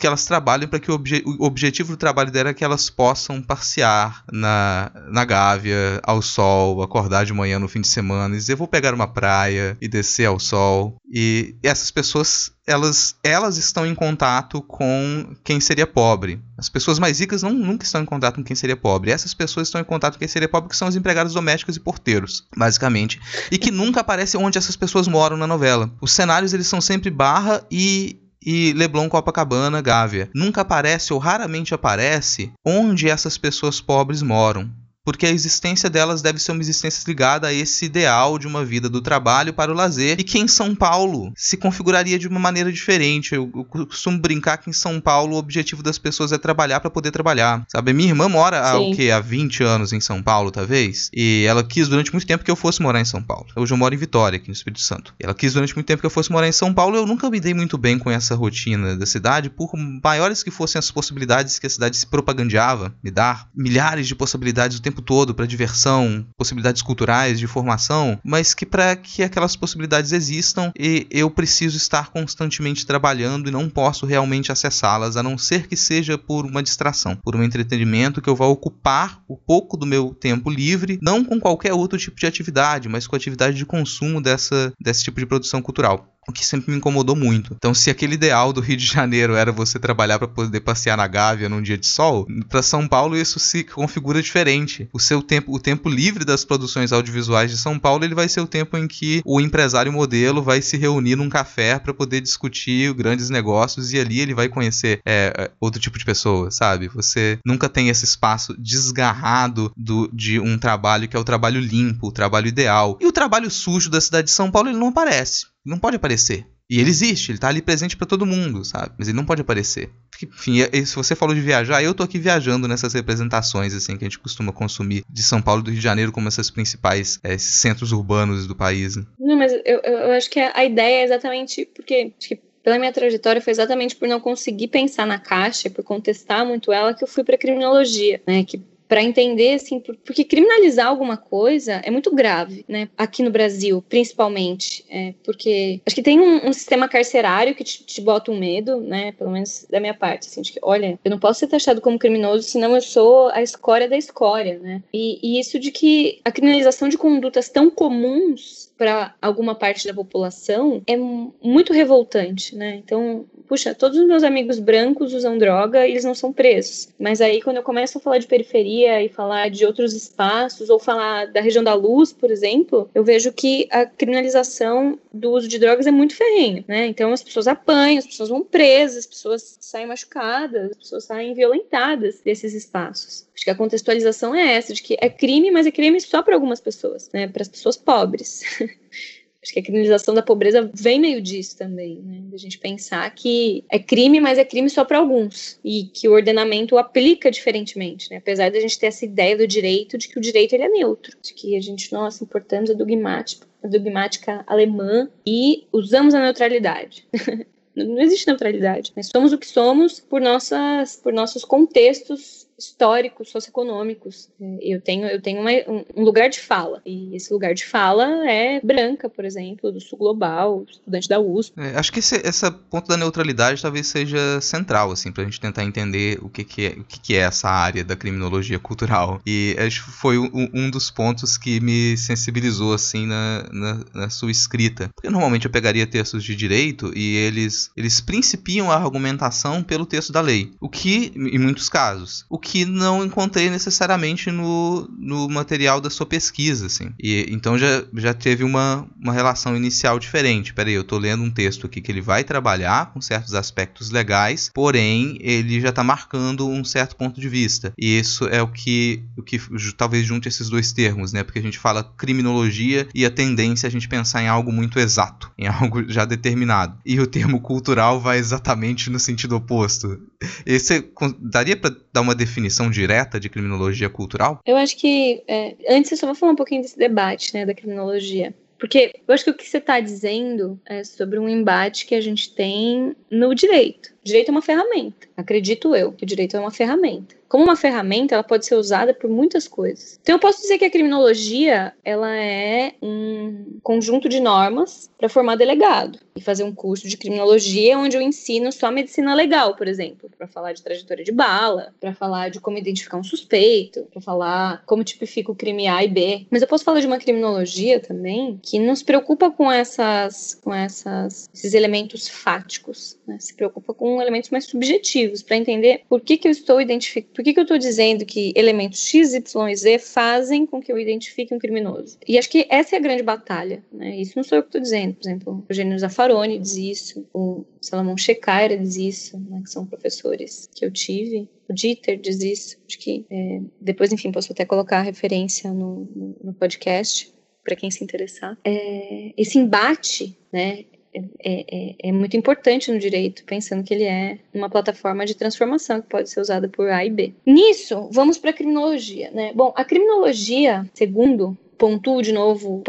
que elas trabalham para que o, obje o, objetivo do trabalho dela é que elas possam passear na, na Gávea, ao sol, acordar de manhã no fim de semana e dizer vou pegar uma praia e descer ao sol. E essas pessoas, elas, elas estão em contato com quem seria pobre. As pessoas mais ricas não, nunca estão em contato com quem seria pobre. Essas pessoas estão em contato com quem seria pobre, que são os empregados domésticos e porteiros, basicamente. E que nunca aparece onde essas pessoas moram na novela. Os cenários eles são sempre barra e e Leblon, Copacabana, Gávea. Nunca aparece ou raramente aparece onde essas pessoas pobres moram porque a existência delas deve ser uma existência ligada a esse ideal de uma vida do trabalho para o lazer, e que em São Paulo se configuraria de uma maneira diferente. Eu, eu costumo brincar que em São Paulo o objetivo das pessoas é trabalhar para poder trabalhar. Sabe, minha irmã mora há, o quê? há 20 anos em São Paulo, talvez, e ela quis durante muito tempo que eu fosse morar em São Paulo. Hoje eu moro em Vitória, aqui no Espírito Santo. Ela quis durante muito tempo que eu fosse morar em São Paulo. Eu nunca me dei muito bem com essa rotina da cidade, por maiores que fossem as possibilidades que a cidade se propagandeava me dar, milhares de possibilidades o tempo tempo todo para diversão, possibilidades culturais, de formação, mas que para que aquelas possibilidades existam, eu preciso estar constantemente trabalhando e não posso realmente acessá-las, a não ser que seja por uma distração, por um entretenimento que eu vá ocupar o pouco do meu tempo livre, não com qualquer outro tipo de atividade, mas com a atividade de consumo dessa, desse tipo de produção cultural o que sempre me incomodou muito. Então, se aquele ideal do Rio de Janeiro era você trabalhar para poder passear na Gávea num dia de sol, para São Paulo isso se configura diferente. O seu tempo, o tempo livre das produções audiovisuais de São Paulo, ele vai ser o tempo em que o empresário modelo vai se reunir num café para poder discutir grandes negócios e ali ele vai conhecer é, é, outro tipo de pessoa, sabe? Você nunca tem esse espaço desgarrado do, de um trabalho que é o trabalho limpo, o trabalho ideal. E o trabalho sujo da cidade de São Paulo, ele não aparece não pode aparecer. E ele existe, ele tá ali presente para todo mundo, sabe? Mas ele não pode aparecer. Enfim, se você falou de viajar, eu tô aqui viajando nessas representações, assim, que a gente costuma consumir de São Paulo e do Rio de Janeiro como essas principais é, centros urbanos do país. Né? Não, mas eu, eu acho que a ideia é exatamente porque acho que pela minha trajetória foi exatamente por não conseguir pensar na caixa, por contestar muito ela, que eu fui para criminologia, né? Que para entender, assim, porque criminalizar alguma coisa é muito grave, né? Aqui no Brasil, principalmente, é, porque acho que tem um, um sistema carcerário que te, te, bota um medo, né? Pelo menos da minha parte, assim, de que, olha, eu não posso ser taxado como criminoso, senão eu sou a escória da escória, né? E, e isso de que a criminalização de condutas tão comuns para alguma parte da população é muito revoltante, né? Então, puxa, todos os meus amigos brancos usam droga e eles não são presos. Mas aí, quando eu começo a falar de periferia e falar de outros espaços, ou falar da região da luz, por exemplo, eu vejo que a criminalização do uso de drogas é muito ferrenha, né? Então, as pessoas apanham, as pessoas vão presas, as pessoas saem machucadas, as pessoas saem violentadas desses espaços. Acho que a contextualização é essa, de que é crime, mas é crime só para algumas pessoas, né? Para as pessoas pobres. Acho que a criminalização da pobreza vem meio disso também, né? Da gente pensar que é crime, mas é crime só para alguns e que o ordenamento aplica diferentemente, né? Apesar da gente ter essa ideia do direito de que o direito ele é neutro, de que a gente nossa importamos a dogmática, a dogmática alemã e usamos a neutralidade. Não existe neutralidade. Nós somos o que somos por nossas, por nossos contextos históricos, socioeconômicos. É, eu tenho, eu tenho uma, um lugar de fala. E esse lugar de fala é branca, por exemplo, do sul global, estudante da USP. É, acho que esse, esse ponto da neutralidade talvez seja central, assim, pra gente tentar entender o que, que, é, o que, que é essa área da criminologia cultural. E acho que foi um, um dos pontos que me sensibilizou, assim, na, na, na, sua escrita. Porque normalmente eu pegaria textos de direito e eles, eles principiam a argumentação pelo texto da lei. O que, em muitos casos, o que que não encontrei necessariamente no, no material da sua pesquisa, assim. E, então já, já teve uma, uma relação inicial diferente. Peraí, eu estou lendo um texto aqui que ele vai trabalhar com certos aspectos legais, porém ele já está marcando um certo ponto de vista. E isso é o que, o que talvez junte esses dois termos, né? Porque a gente fala criminologia e a tendência é a gente pensar em algo muito exato, em algo já determinado. E o termo cultural vai exatamente no sentido oposto. Esse daria para dar uma definição definição direta de criminologia cultural? Eu acho que é, antes eu só vou falar um pouquinho desse debate, né, da criminologia. Porque eu acho que o que você está dizendo é sobre um embate que a gente tem no direito. Direito é uma ferramenta. Acredito eu que o direito é uma ferramenta como uma ferramenta, ela pode ser usada por muitas coisas. Então eu posso dizer que a criminologia, ela é um conjunto de normas para formar delegado e fazer um curso de criminologia onde eu ensino só medicina legal, por exemplo, para falar de trajetória de bala, para falar de como identificar um suspeito, para falar como tipifica o crime A e B. Mas eu posso falar de uma criminologia também que não se preocupa com essas com essas esses elementos fáticos, né? Se preocupa com elementos mais subjetivos para entender por que que eu estou identificando por que, que eu estou dizendo que elementos X, Y e Z fazem com que eu identifique um criminoso? E acho que essa é a grande batalha. Né? Isso não sou eu que estou dizendo. Por exemplo, o Eugênio Zaffaroni diz isso, o Salomão Checaira diz isso, né, que são professores que eu tive. O Dieter diz isso. Acho que é, depois, enfim, posso até colocar a referência no, no, no podcast para quem se interessar. É, esse embate, né, é, é, é, muito importante no direito, pensando que ele é uma plataforma de transformação que pode ser usada por A e B. Nisso, vamos para a criminologia. Né? Bom, a criminologia, segundo pontuo de novo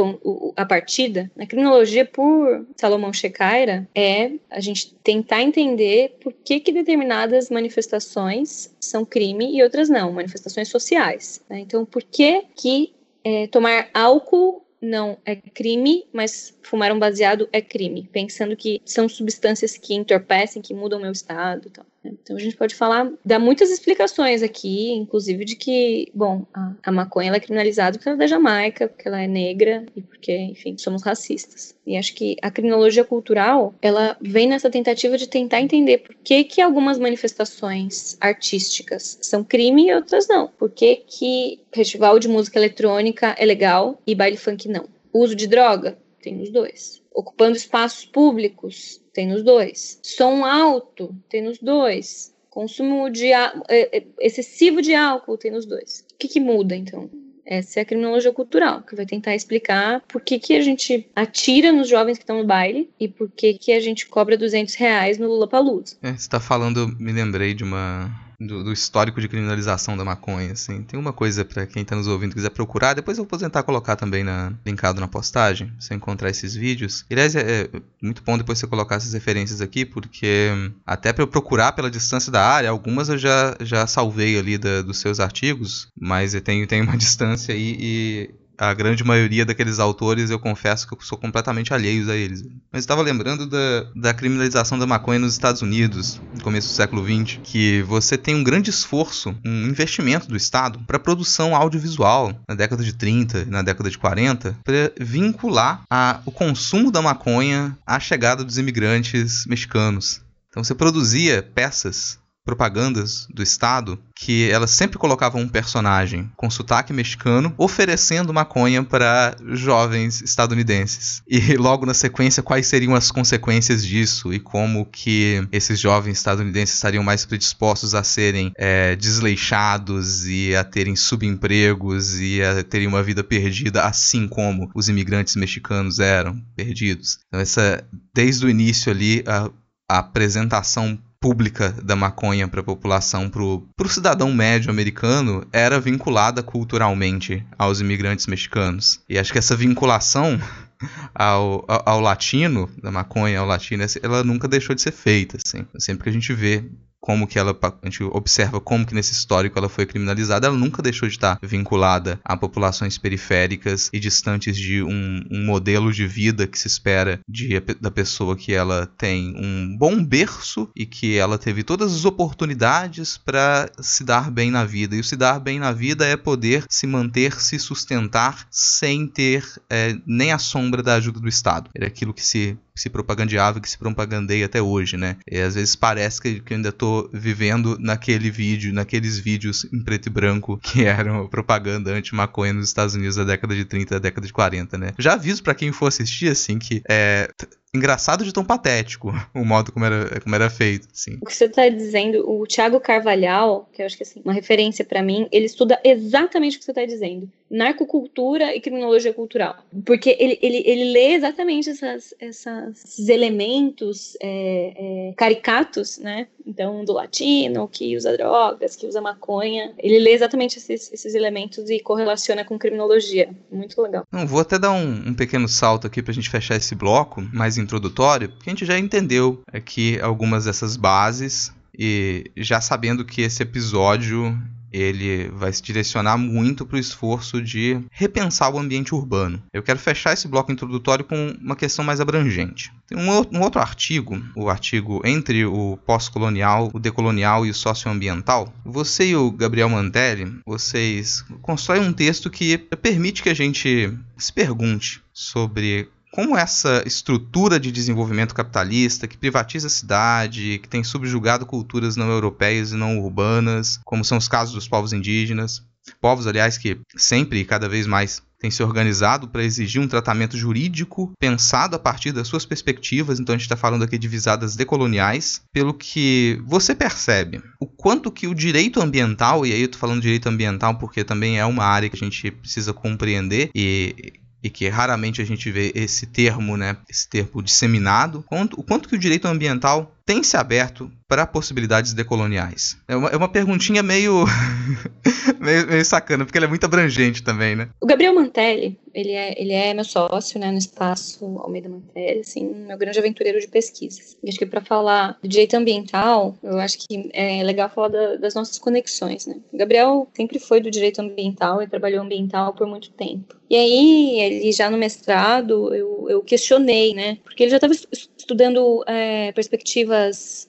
a partida, a criminologia por Salomão Checaira é a gente tentar entender por que, que determinadas manifestações são crime e outras não, manifestações sociais. Né? Então, por que que é, tomar álcool não é crime, mas fumar um baseado é crime, pensando que são substâncias que entorpecem, que mudam o meu estado. Né? Então a gente pode falar, dar muitas explicações aqui, inclusive de que, bom, a, a maconha é criminalizada porque ela é da Jamaica, porque ela é negra e porque, enfim, somos racistas. E acho que a criminologia cultural, ela vem nessa tentativa de tentar entender por que que algumas manifestações artísticas são crime e outras não. Por que que festival de música eletrônica é legal e baile funk não. Uso de droga tem nos dois. Ocupando espaços públicos tem nos dois. Som alto, tem nos dois. Consumo de é, é, excessivo de álcool tem nos dois. O que, que muda, então? Essa é a criminologia cultural, que vai tentar explicar por que, que a gente atira nos jovens que estão no baile e por que, que a gente cobra 200 reais no Lula Palusa. É, você está falando, me lembrei de uma, do, do, histórico de criminalização da maconha, assim. Tem uma coisa para quem tá nos ouvindo quiser procurar, depois eu vou tentar colocar também na, linkado na postagem, você encontrar esses vídeos. Aliás, é, é muito bom depois você colocar essas referências aqui, porque até para eu procurar pela distância da área, algumas eu já, já salvei ali da, dos seus artigos, mas eu tenho, tenho uma distância aí e a grande maioria daqueles autores eu confesso que eu sou completamente alheio a eles. Mas estava lembrando da, da criminalização da maconha nos Estados Unidos, no começo do século XX, que você tem um grande esforço, um investimento do Estado para produção audiovisual na década de 30 e na década de 40, para vincular a, o consumo da maconha à chegada dos imigrantes mexicanos. Então você produzia peças propagandas do Estado que elas sempre colocavam um personagem com sotaque mexicano oferecendo maconha para jovens estadunidenses. E logo na sequência, quais seriam as consequências disso e como que esses jovens estadunidenses estariam mais predispostos a serem é, desleixados e a terem subempregos e a terem uma vida perdida, assim como os imigrantes mexicanos eram perdidos. Então, essa, desde o início ali, a, a apresentação pública da maconha para a população, para o cidadão médio americano, era vinculada culturalmente aos imigrantes mexicanos. E acho que essa vinculação ao, ao, ao latino, da maconha ao latino, ela nunca deixou de ser feita. Assim. Sempre que a gente vê como que ela a gente observa como que nesse histórico ela foi criminalizada, ela nunca deixou de estar vinculada a populações periféricas e distantes de um, um modelo de vida que se espera de, da pessoa que ela tem um bom berço e que ela teve todas as oportunidades para se dar bem na vida. E o se dar bem na vida é poder se manter, se sustentar sem ter é, nem a sombra da ajuda do Estado. Era aquilo que se que se propagandeava, que se propagandeia até hoje, né? E às vezes parece que, que eu ainda tô vivendo naquele vídeo, naqueles vídeos em preto e branco que eram propaganda anti-maconha nos Estados Unidos da década de 30, da década de 40, né? Já aviso para quem for assistir, assim, que é, engraçado de tão patético o modo como era, como era feito, assim. O que você está dizendo, o Thiago Carvalhal, que eu acho que assim, uma referência para mim, ele estuda exatamente o que você está dizendo. Narcocultura e criminologia cultural. Porque ele, ele, ele lê exatamente essas, essas elementos é, é, caricatos, né? Então, do latino, que usa drogas, que usa maconha. Ele lê exatamente esses, esses elementos e correlaciona com criminologia. Muito legal. Não, vou até dar um, um pequeno salto aqui pra gente fechar esse bloco, mais introdutório, porque a gente já entendeu aqui algumas dessas bases e já sabendo que esse episódio ele vai se direcionar muito para o esforço de repensar o ambiente urbano. Eu quero fechar esse bloco introdutório com uma questão mais abrangente. Tem um, outro artigo, o artigo entre o pós-colonial, o decolonial e o socioambiental. Você e o Gabriel Mantelli, vocês constroem um texto que permite que a gente se pergunte sobre como essa estrutura de desenvolvimento capitalista que privatiza a cidade, que tem subjugado culturas não europeias e não urbanas, como são os casos dos povos indígenas, povos, aliás, que sempre e cada vez mais têm se organizado para exigir um tratamento jurídico pensado a partir das suas perspectivas, então a gente está falando aqui de visadas decoloniais, pelo que você percebe o quanto que o direito ambiental, e aí eu estou falando direito ambiental porque também é uma área que a gente precisa compreender e e que raramente a gente vê esse termo, né, esse termo disseminado, o quanto que o direito ambiental tem se aberto para possibilidades decoloniais? É uma, é uma perguntinha meio, meio, meio, sacana, porque ela é muito abrangente também, né? O Gabriel Mantelli, ele é, ele é meu sócio, né, no espaço Almeida Mantelli, assim, meu grande aventureiro de pesquisas. E acho que para falar do direito ambiental, eu acho que é legal falar da, das nossas conexões, né? O Gabriel sempre foi do direito ambiental e trabalhou ambiental por muito tempo. E aí, ele já no mestrado, eu, eu questionei, né, porque ele já estava estudando é,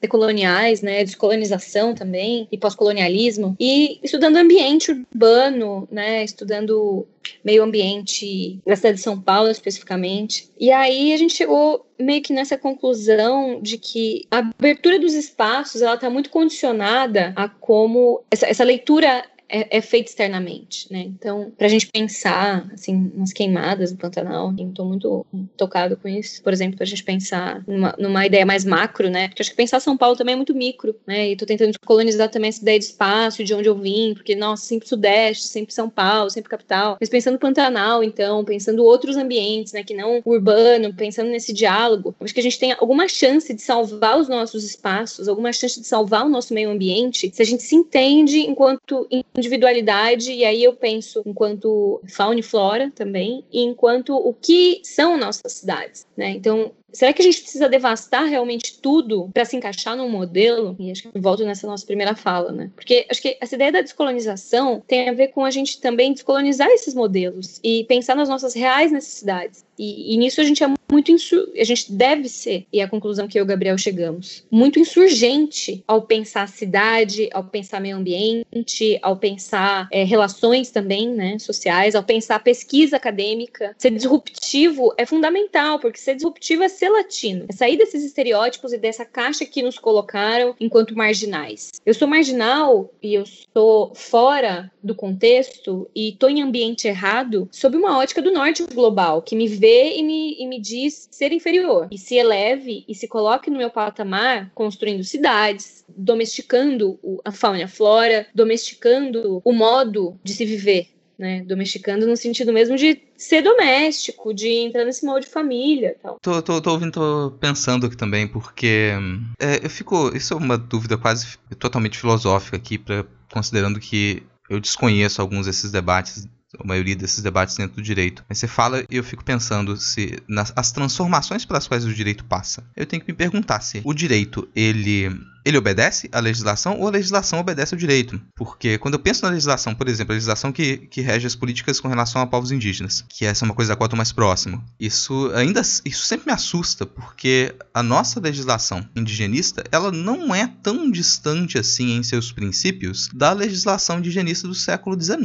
decoloniais, né, descolonização também, e pós-colonialismo, e estudando ambiente urbano, né, estudando meio ambiente da cidade de São Paulo especificamente. E aí a gente chegou meio que nessa conclusão de que a abertura dos espaços ela está muito condicionada a como essa, essa leitura é, é feita externamente, né? Então, para a gente pensar, assim, nas queimadas do Pantanal, estou muito tocado com isso. Por exemplo, para a gente pensar numa, numa, ideia mais macro, né? Porque acho que pensar São Paulo também é muito micro, né? E estou tentando colonizar também essa ideia de espaço, de onde eu vim, porque, nossa, sempre Sudeste, sempre São Paulo, sempre capital. Mas pensando Pantanal, então, pensando outros ambientes, né? Que não urbano, pensando nesse diálogo, acho que a gente tem alguma chance de salvar os nossos espaços, alguma chance de salvar o nosso meio ambiente, se a gente se entende enquanto individualidade, e aí eu penso enquanto fauna e flora também, e enquanto o que são nossas cidades, né? Então, Será que a gente precisa devastar realmente tudo para se encaixar num modelo? E acho que volto nessa nossa primeira fala, né? Porque acho que essa ideia da descolonização tem a ver com a gente também descolonizar esses modelos e pensar nas nossas reais necessidades. E, e nisso a gente é muito a gente deve ser, e é a conclusão que eu e o Gabriel chegamos, muito insurgente ao pensar cidade, ao pensar meio ambiente, ao pensar é, relações também, né, sociais, ao pensar pesquisa acadêmica. Ser disruptivo é fundamental, porque ser disruptivo é ser latino, é sair desses estereótipos e dessa caixa que nos colocaram enquanto marginais. Eu sou marginal e eu sou fora do contexto e estou em ambiente errado sob uma ótica do norte global, que me vê e me, e me diz ser inferior. E se eleve e se coloque no meu patamar, construindo cidades, domesticando a fauna e a flora, domesticando o modo de se viver. Né, domesticando no sentido mesmo de ser doméstico, de entrar nesse molde de família tal. Tô, tô, tô ouvindo, tô pensando aqui também, porque é, eu fico. Isso é uma dúvida quase totalmente filosófica aqui, pra, considerando que eu desconheço alguns desses debates a maioria desses debates dentro do direito. Mas você fala e eu fico pensando se nas as transformações pelas quais o direito passa. Eu tenho que me perguntar se o direito ele ele obedece à legislação ou a legislação obedece ao direito. Porque quando eu penso na legislação, por exemplo, a legislação que, que rege as políticas com relação a povos indígenas, que essa é uma coisa da qual eu estou mais próximo, isso ainda isso sempre me assusta, porque a nossa legislação indigenista ela não é tão distante assim em seus princípios da legislação indigenista do século XIX.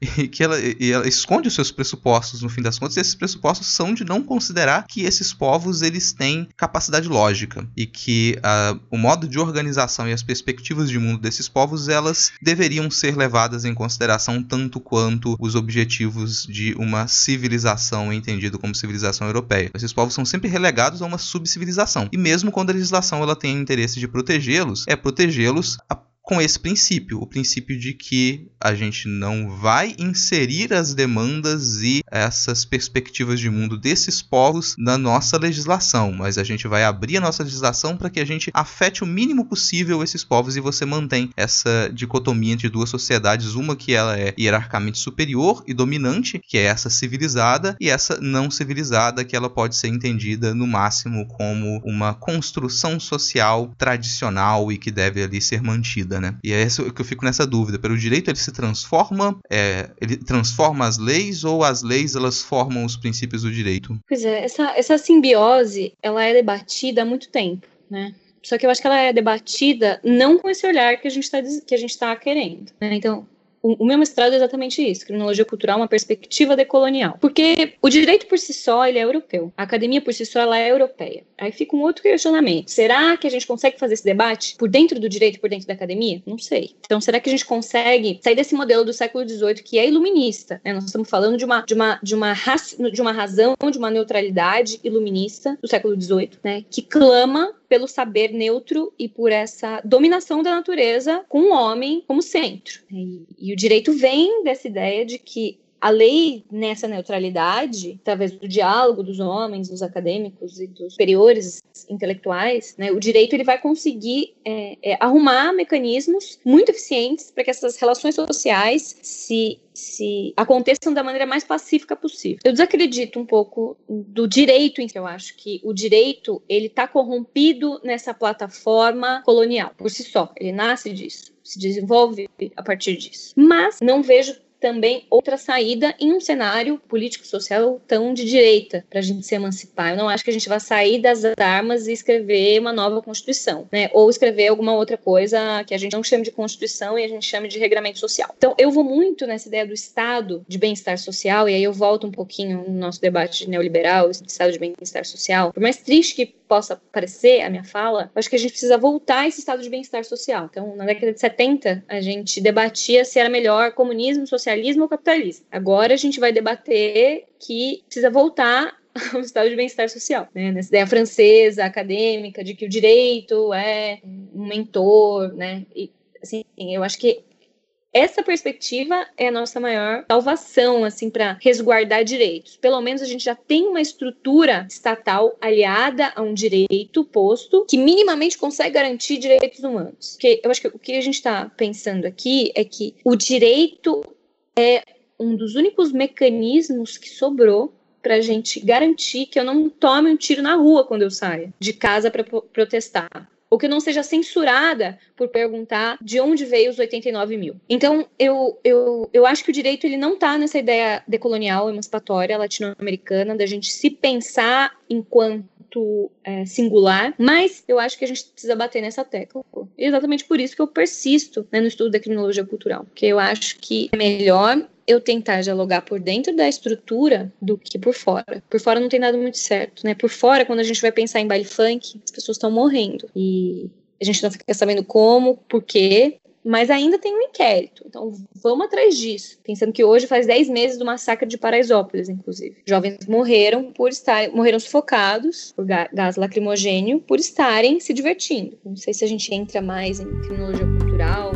E que ela, e ela esconde os seus pressupostos, no fim das contas, e esses pressupostos são de não considerar que esses povos eles têm capacidade lógica e que uh, o modo de organização organização e as perspectivas de mundo desses povos, elas deveriam ser levadas em consideração tanto quanto os objetivos de uma civilização entendido como civilização europeia. Esses povos são sempre relegados a uma subcivilização. E mesmo quando a legislação ela tem interesse de protegê-los, é protegê-los com esse princípio, o princípio de que a gente não vai inserir as demandas e essas perspectivas de mundo desses povos na nossa legislação, mas a gente vai abrir a nossa legislação para que a gente afete o mínimo possível esses povos e você mantém essa dicotomia entre duas sociedades, uma que ela é hierarquicamente superior e dominante, que é essa civilizada, e essa não civilizada, que ela pode ser entendida no máximo como uma construção social tradicional e que deve ali ser mantida né? E é isso que eu fico nessa dúvida. Pelo direito ele se transforma, é, ele transforma as leis ou as leis elas formam os princípios do direito? Pois é, essa, essa simbiose ela é debatida há muito tempo, né? Só que eu acho que ela é debatida não com esse olhar que a gente está que a gente está querendo. Né? Então, o, meu mestrado é exatamente isso, criminologia cultural, uma perspectiva decolonial. Porque o direito por si só, ele é europeu. A academia por si só, ela é europeia. Aí fica um outro questionamento. Será que a gente consegue fazer esse debate por dentro do direito, por dentro da academia? Não sei. Então, será que a gente consegue sair desse modelo do século XVIII que é iluminista? Né? Nós estamos falando de uma, de uma, de uma, de uma razão, de uma neutralidade iluminista do século XVIII, né? Que clama pelo saber neutro e por essa dominação da natureza com o homem como centro. E, e o direito vem dessa ideia de que a lei nessa neutralidade, através do diálogo dos homens, dos acadêmicos e dos superiores intelectuais, né, o direito ele vai conseguir é, é, arrumar mecanismos muito eficientes para que essas relações sociais se se aconteçam da maneira mais pacífica possível. Eu desacredito um pouco do direito em que eu acho que o direito ele está corrompido nessa plataforma colonial por si só. Ele nasce disso, se desenvolve a partir disso. Mas não vejo também outra saída em um cenário político-social tão de direita para a gente se emancipar. Eu não acho que a gente vai sair das armas e escrever uma nova Constituição, né? Ou escrever alguma outra coisa que a gente não chame de Constituição e a gente chame de regramento social. Então, eu vou muito nessa ideia do Estado de bem-estar social, e aí eu volto um pouquinho no nosso debate neoliberal, Estado de bem-estar social. Por mais triste que possa parecer a minha fala, acho que a gente precisa voltar a esse estado de bem-estar social. Então, na década de 70, a gente debatia se era melhor comunismo, socialismo ou capitalismo. Agora a gente vai debater que precisa voltar ao estado de bem-estar social, né? Nessa ideia francesa, acadêmica, de que o direito é um mentor, né? E, assim, eu acho que essa perspectiva é a nossa maior salvação, assim, para resguardar direitos. Pelo menos a gente já tem uma estrutura estatal aliada a um direito posto que minimamente consegue garantir direitos humanos. Porque eu acho que o que a gente está pensando aqui é que o direito é um dos únicos mecanismos que sobrou para gente garantir que eu não tome um tiro na rua quando eu saia de casa para protestar ou que não seja censurada por perguntar de onde veio os 89 mil. Então, eu, eu, eu acho que o direito ele não está nessa ideia decolonial, emancipatória, latino-americana, da gente se pensar enquanto é, singular, mas eu acho que a gente precisa bater nessa tecla. E exatamente por isso que eu persisto né, no estudo da criminologia cultural, porque eu acho que é melhor eu tentar dialogar por dentro da estrutura do que por fora. Por fora não tem nada muito certo, né? Por fora, quando a gente vai pensar em baile funk, as pessoas estão morrendo. E a gente não fica sabendo como, por quê, mas ainda tem um inquérito. Então vamos atrás disso. Pensando que hoje faz 10 meses do massacre de Paraisópolis, inclusive. Jovens morreram por estar, morreram sufocados por gás lacrimogênio por estarem se divertindo. Não sei se a gente entra mais em criminologia cultural,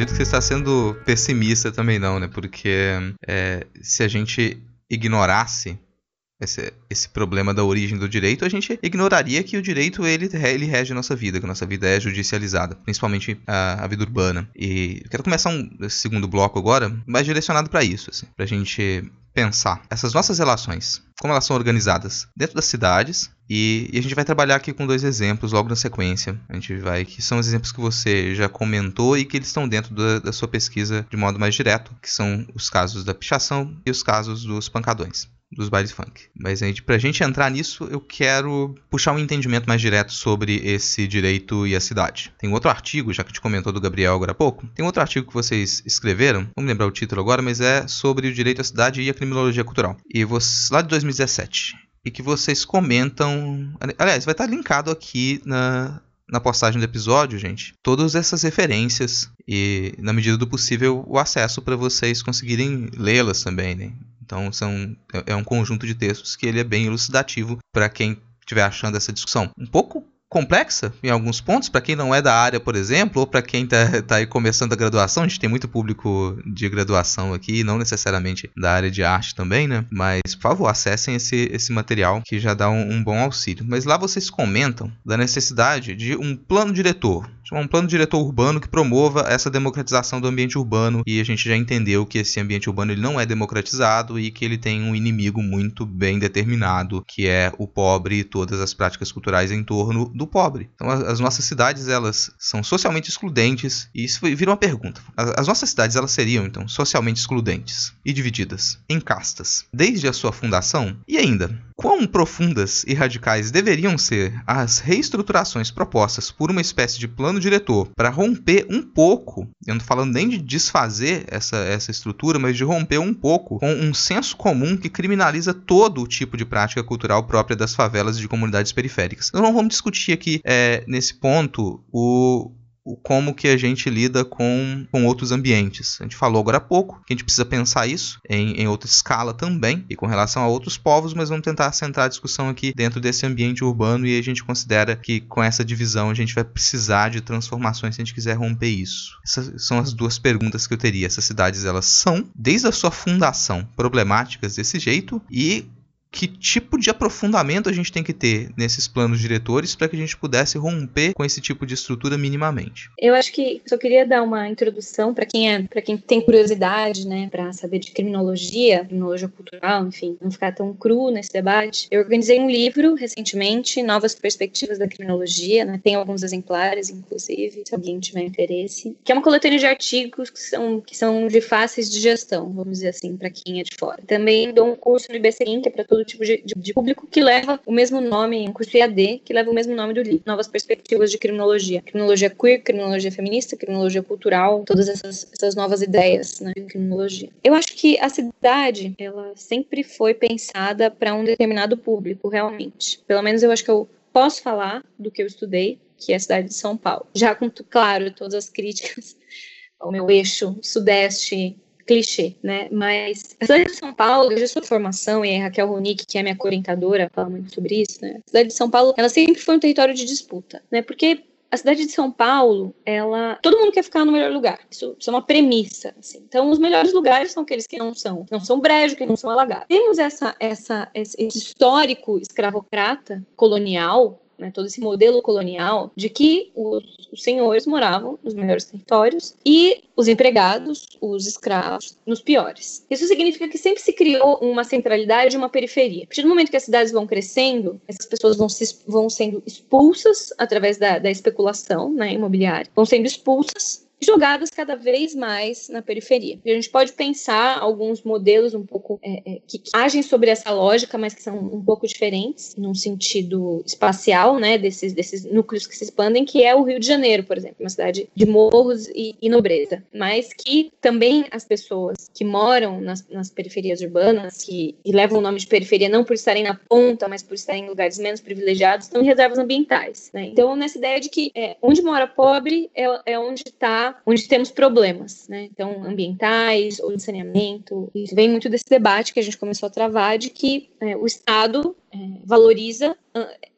acredito que você está sendo pessimista também não, né? Porque é, se a gente ignorasse esse, esse problema da origem do direito, a gente ignoraria que o direito ele, ele rege a nossa vida, que a nossa vida é judicializada, principalmente a, a vida urbana. E eu quero começar um segundo bloco agora, mais direcionado para isso, assim, para a gente pensar essas nossas relações, como elas são organizadas dentro das cidades. E, e, a gente vai trabalhar aqui com dois exemplos logo na sequência. A gente vai que são os exemplos que você já comentou e que eles estão dentro da, da sua pesquisa de modo mais direto, que são os casos da pichação e os casos dos pancadões dos bailes funk. Mas gente, pra gente entrar nisso, eu quero puxar um entendimento mais direto sobre esse direito e a cidade. Tem outro artigo, já que te comentou do Gabriel agora há pouco, tem outro artigo que vocês escreveram, vamos lembrar o título agora, mas é sobre o direito à cidade e a criminologia cultural. E você, lá de 2017. E que vocês comentam. Aliás, vai estar linkado aqui na, na postagem do episódio, gente, todas essas referências e, na medida do possível, o acesso para vocês conseguirem lê-las também, né? Então são, é, é um conjunto de textos que ele é bem elucidativo para quem estiver achando essa discussão um pouco complexa em alguns pontos, para quem não é da área, por exemplo, ou para quem está tá aí começando a graduação. A gente tem muito público de graduação aqui, não necessariamente da área de arte também, né? Mas, por favor, acessem esse, esse material que já dá um, um bom auxílio. Mas lá vocês comentam da necessidade de um plano diretor, um plano diretor urbano que promova essa democratização do ambiente urbano e a gente já entendeu que esse ambiente urbano ele não é democratizado e que ele tem um inimigo muito bem determinado que é o pobre e todas as práticas culturais em torno do pobre. Então as nossas cidades elas são socialmente excludentes e isso vira uma pergunta. As nossas cidades elas seriam então socialmente excludentes e divididas em castas desde a sua fundação e ainda quão profundas e radicais deveriam ser as reestruturações propostas por uma espécie de plano diretor para romper um pouco, eu não estou falando nem de desfazer essa, essa estrutura, mas de romper um pouco com um senso comum que criminaliza todo o tipo de prática cultural própria das favelas e de comunidades periféricas. Nós não vamos discutir aqui é, nesse ponto o, como que a gente lida com, com outros ambientes. A gente falou agora há pouco que a gente precisa pensar isso em, em outra escala também e com relação a outros povos, mas vamos tentar centrar a discussão aqui dentro desse ambiente urbano e a gente considera que com essa divisão a gente vai precisar de transformações se a gente quiser romper isso. Essas são as duas perguntas que eu teria. Essas cidades elas são, desde a sua fundação, problemáticas desse jeito e que tipo de aprofundamento a gente tem que ter nesses planos diretores para que a gente pudesse romper com esse tipo de estrutura minimamente? Eu acho que só queria dar uma introdução para quem é, para quem tem curiosidade, né, para saber de criminologia, criminologia cultural, enfim, não ficar tão cru nesse debate. Eu organizei um livro recentemente, Novas Perspectivas da Criminologia, né, tem alguns exemplares, inclusive, se alguém tiver interesse, que é uma coletânea de artigos que são que são de fáceis de gestão, vamos dizer assim, para quem é de fora. Também dou um curso no IBCIM, que é para todos todo tipo de, de, de, público que leva o mesmo nome, em curso IAD, que leva o mesmo nome do livro. Novas perspectivas de criminologia. Criminologia queer, criminologia feminista, criminologia cultural, todas essas, essas novas ideias né, de criminologia. Eu acho que a cidade, ela sempre foi pensada para um determinado público, realmente. Pelo menos eu acho que eu posso falar do que eu estudei, que é a cidade de São Paulo. Já com, claro, todas as críticas ao meu eixo sudeste clichê, né? Mas a cidade de São Paulo, desde a sua formação, e a Raquel Ronick, que é minha orientadora, fala muito sobre isso, né? A cidade de São Paulo, ela sempre foi um território de disputa, né? Porque a cidade de São Paulo, ela, todo mundo quer ficar no melhor lugar. Isso, isso, é uma premissa. Assim. Então, os melhores lugares são aqueles que não são, não são brejo, que não são alagados. Temos essa, essa, esse histórico escravocrata colonial né, todo esse modelo colonial de que os, os, senhores moravam nos melhores territórios e os empregados, os escravos, nos piores. Isso significa que sempre se criou uma centralidade e uma periferia. A partir do momento que as cidades vão crescendo, essas pessoas vão, se, vão sendo expulsas através da, da especulação né, imobiliária, vão sendo expulsas jogadas cada vez mais na periferia. E a gente pode pensar alguns modelos um pouco é, é, que, agem sobre essa lógica, mas que são um pouco diferentes num sentido espacial, né, desses, desses núcleos que se expandem, que é o Rio de Janeiro, por exemplo, uma cidade de morros e, e nobreza, mas que também as pessoas que moram nas, nas periferias urbanas, que levam o nome de periferia não por estarem na ponta, mas por estarem em lugares menos privilegiados, estão em reservas ambientais. Né? Então, nessa ideia de que é, onde mora pobre é, é onde está onde temos problemas, né? Então, ambientais ou de saneamento. Isso vem muito desse debate que a gente começou a travar de que é, o Estado é, valoriza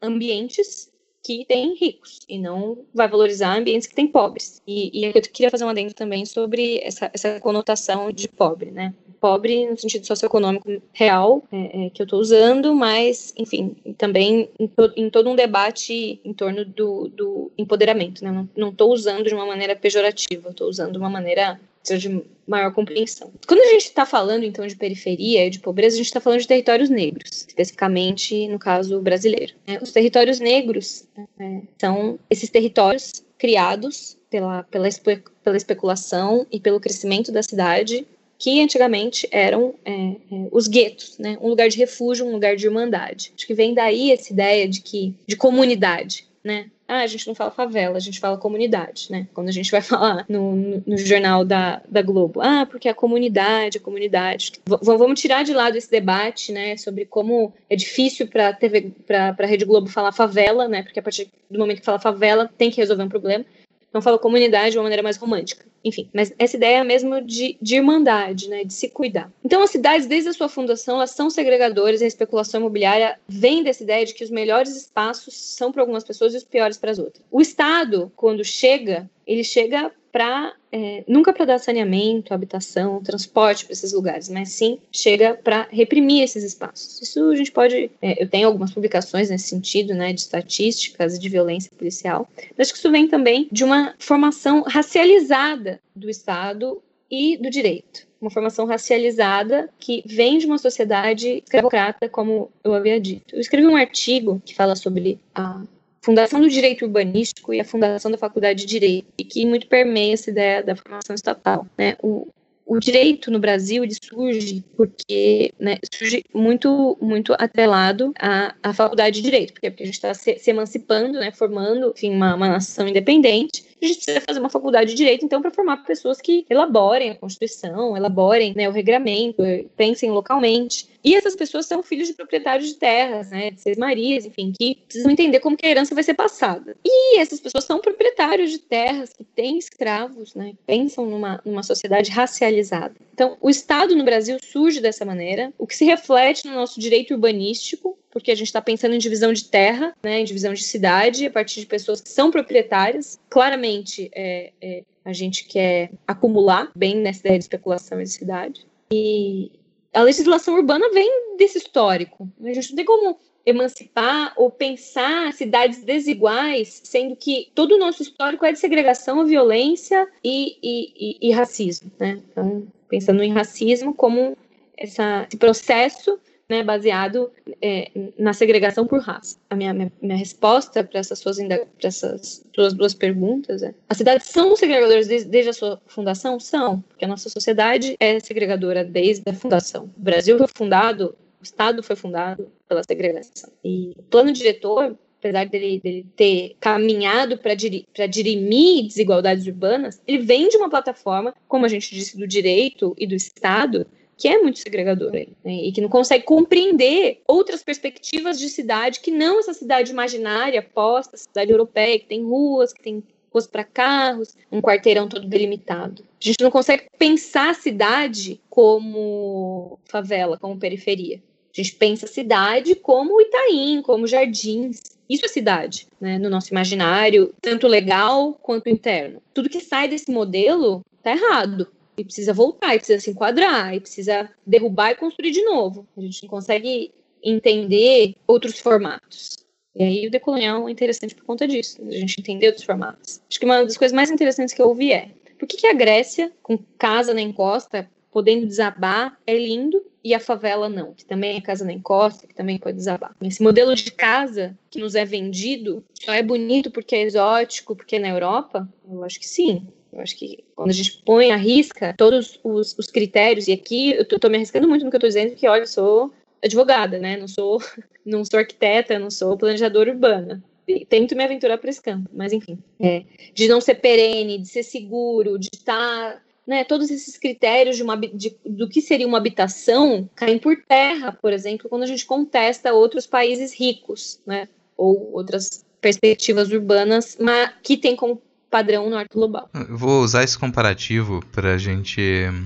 ambientes que têm ricos e não vai valorizar ambientes que têm pobres. E, e eu queria fazer um adendo também sobre essa, essa conotação de pobre, né? pobre no sentido socioeconômico real é, é, que eu estou usando, mas, enfim, também em, to, em, todo um debate em torno do, do empoderamento. Né? Não estou usando de uma maneira pejorativa, estou usando de uma maneira de maior compreensão. Quando a gente está falando, então, de periferia e de pobreza, a gente está falando de territórios negros, especificamente no caso brasileiro. Né? Os territórios negros é, são esses territórios criados pela, pela, espe pela especulação e pelo crescimento da cidade que antigamente eram é, é, os guetos, né? Um lugar de refúgio, um lugar de irmandade. Acho que vem daí essa ideia de que de comunidade, né? Ah, a gente não fala favela, a gente fala comunidade, né? Quando a gente vai falar no, no, no jornal da, da Globo, ah, porque a comunidade, a comunidade. V vamos tirar de lado esse debate, né, sobre como é difícil para TV, para Rede Globo falar favela, né? Porque a partir do momento que fala favela, tem que resolver um problema. Então fala comunidade de uma maneira mais romântica. Enfim, mas essa ideia mesmo de, de irmandade, né, de se cuidar. Então as cidades, desde a sua fundação, elas são segregadoras e a especulação imobiliária vem dessa ideia de que os melhores espaços são para algumas pessoas e os piores para as outras. O Estado, quando chega, ele chega para é, nunca para dar saneamento, habitação, transporte para esses lugares, mas sim chega para reprimir esses espaços. Isso a gente pode, é, eu tenho algumas publicações nesse sentido, né, de estatísticas de violência policial. Mas acho que isso vem também de uma formação racializada do Estado e do direito. Uma formação racializada que vem de uma sociedade escravocrata, como eu havia dito. Eu escrevi um artigo que fala sobre a Fundação do Direito Urbanístico e a Fundação da Faculdade de Direito, e que muito permeia essa ideia da formação estatal. Né? O, o direito no Brasil ele surge porque né, surge muito muito atrelado à, à faculdade de direito, porque, a gente está se, se, emancipando, né, formando enfim, uma, uma nação independente a gente precisa fazer uma faculdade de direito, então, para formar pessoas que elaborem a Constituição, elaborem né, o regramento, pensem localmente. E essas pessoas são filhos de proprietários de terras, né, de seis marias, enfim, que precisam entender como que a herança vai ser passada. E essas pessoas são proprietários de terras que têm escravos, né, pensam numa, numa sociedade racializada. Então, o Estado no Brasil surge dessa maneira, o que se reflete no nosso direito urbanístico, porque a gente está pensando em divisão de terra, né, em divisão de cidade, a partir de pessoas que são proprietárias. Claramente, é, é, a gente quer acumular, bem nessa ideia de especulação de cidade. E a legislação urbana vem desse histórico. A gente não tem como emancipar ou pensar cidades desiguais, sendo que todo o nosso histórico é de segregação, violência e, e, e, e racismo. Né? Então, pensando em racismo como essa, esse processo né, baseado é, na segregação por raça. A minha, minha, minha resposta para essas, suas, essas suas duas perguntas é: as cidades são segregadoras desde, desde, a sua fundação? São, porque a nossa sociedade é segregadora desde a fundação. O Brasil foi fundado O Estado foi fundado pela segregação. E o plano diretor, apesar dele, dele ter caminhado para diri dirimir desigualdades urbanas, ele vem de uma plataforma, como a gente disse, do direito e do Estado, que é muito segregador né? e que não consegue compreender outras perspectivas de cidade que não essa cidade imaginária posta, cidade europeia que tem ruas, que tem ruas para carros, um quarteirão todo delimitado. A gente não consegue pensar a cidade como favela, como periferia. A gente pensa a cidade como Itaim, como jardins. Isso é cidade, né, no nosso imaginário, tanto legal quanto interno. Tudo que sai desse modelo tá errado. E precisa voltar, e precisa se enquadrar, e precisa derrubar e construir de novo. A gente não consegue entender outros formatos. E aí o decolonial é interessante por conta disso, a gente entender outros formatos. Acho que uma das coisas mais interessantes que eu ouvi é por que, que a Grécia, com casa na encosta, podendo desabar, é lindo e a favela não, que também é casa na encosta, que também pode desabar. Esse modelo de casa que nos é vendido só é bonito porque é exótico, porque é na Europa? Eu acho que sim. Eu acho que quando a gente põe à risca todos os, os critérios, e aqui eu tô, me arriscando muito no que eu tô dizendo, porque olha, eu sou advogada, né? Não sou, não sou arquiteta, não sou planejadora urbana. Tento me aventurar para esse campo, mas enfim. É, de não ser perene, de ser seguro, de estar. Tá, né, todos esses critérios de uma, de, do que seria uma habitação caem por terra, por exemplo, quando a gente contesta outros países ricos, né, ou outras perspectivas urbanas, mas que tem como padrão norte global. Eu vou usar esse comparativo para a gente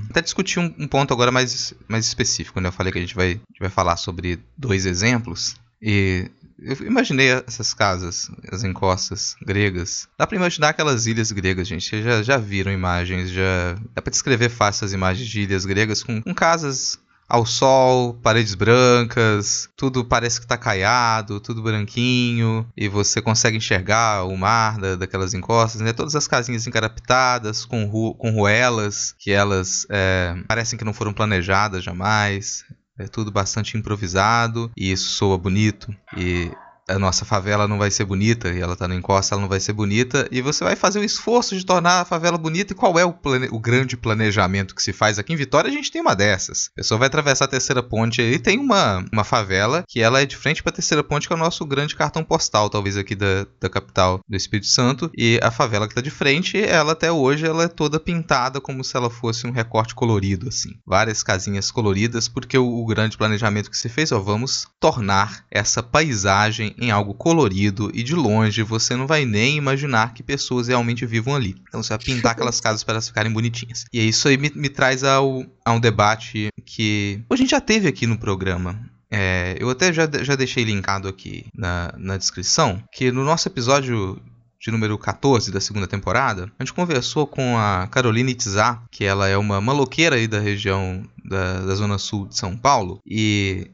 até discutir um, um, ponto agora mais, mais específico. Né? Eu falei que a gente, vai, a gente vai falar sobre dois exemplos. E eu imaginei essas casas, as encostas gregas. Dá para imaginar aquelas ilhas gregas, gente. Vocês já, já viram imagens, já dá para descrever fácil as imagens de ilhas gregas com, com casas ao sol, paredes brancas, tudo parece que tá caiado, tudo branquinho, e você consegue enxergar o mar da, daquelas encostas, né? Todas as casinhas encarapitadas, com, ru, com ruelas, que elas é, parecem que não foram planejadas jamais. É tudo bastante improvisado e isso soa bonito. E a nossa favela não vai ser bonita e ela está na encosta, ela não vai ser bonita, e você vai fazer o esforço de tornar a favela bonita. E qual é o, plane... o grande planejamento que se faz aqui em Vitória? A gente tem uma dessas. A pessoa vai atravessar a terceira ponte e tem uma, uma favela que ela é de frente para a terceira ponte, que é o nosso grande cartão postal, talvez aqui da, da capital do Espírito Santo. E a favela que está de frente, ela até hoje ela é toda pintada como se ela fosse um recorte colorido, assim. Várias casinhas coloridas, porque o, o grande planejamento que se fez, ó, vamos tornar essa paisagem em algo colorido e de longe você não vai nem imaginar que pessoas realmente vivam ali. Então você vai pintar aquelas casas para elas ficarem bonitinhas. E isso aí me, me traz ao, a um debate que a gente já teve aqui no programa. É, eu até já, já deixei linkado aqui na, na descrição que no nosso episódio de número 14 da segunda temporada, a gente conversou com a Caroline Itzá, que ela é uma maloqueira aí da região da, da zona sul de São Paulo, e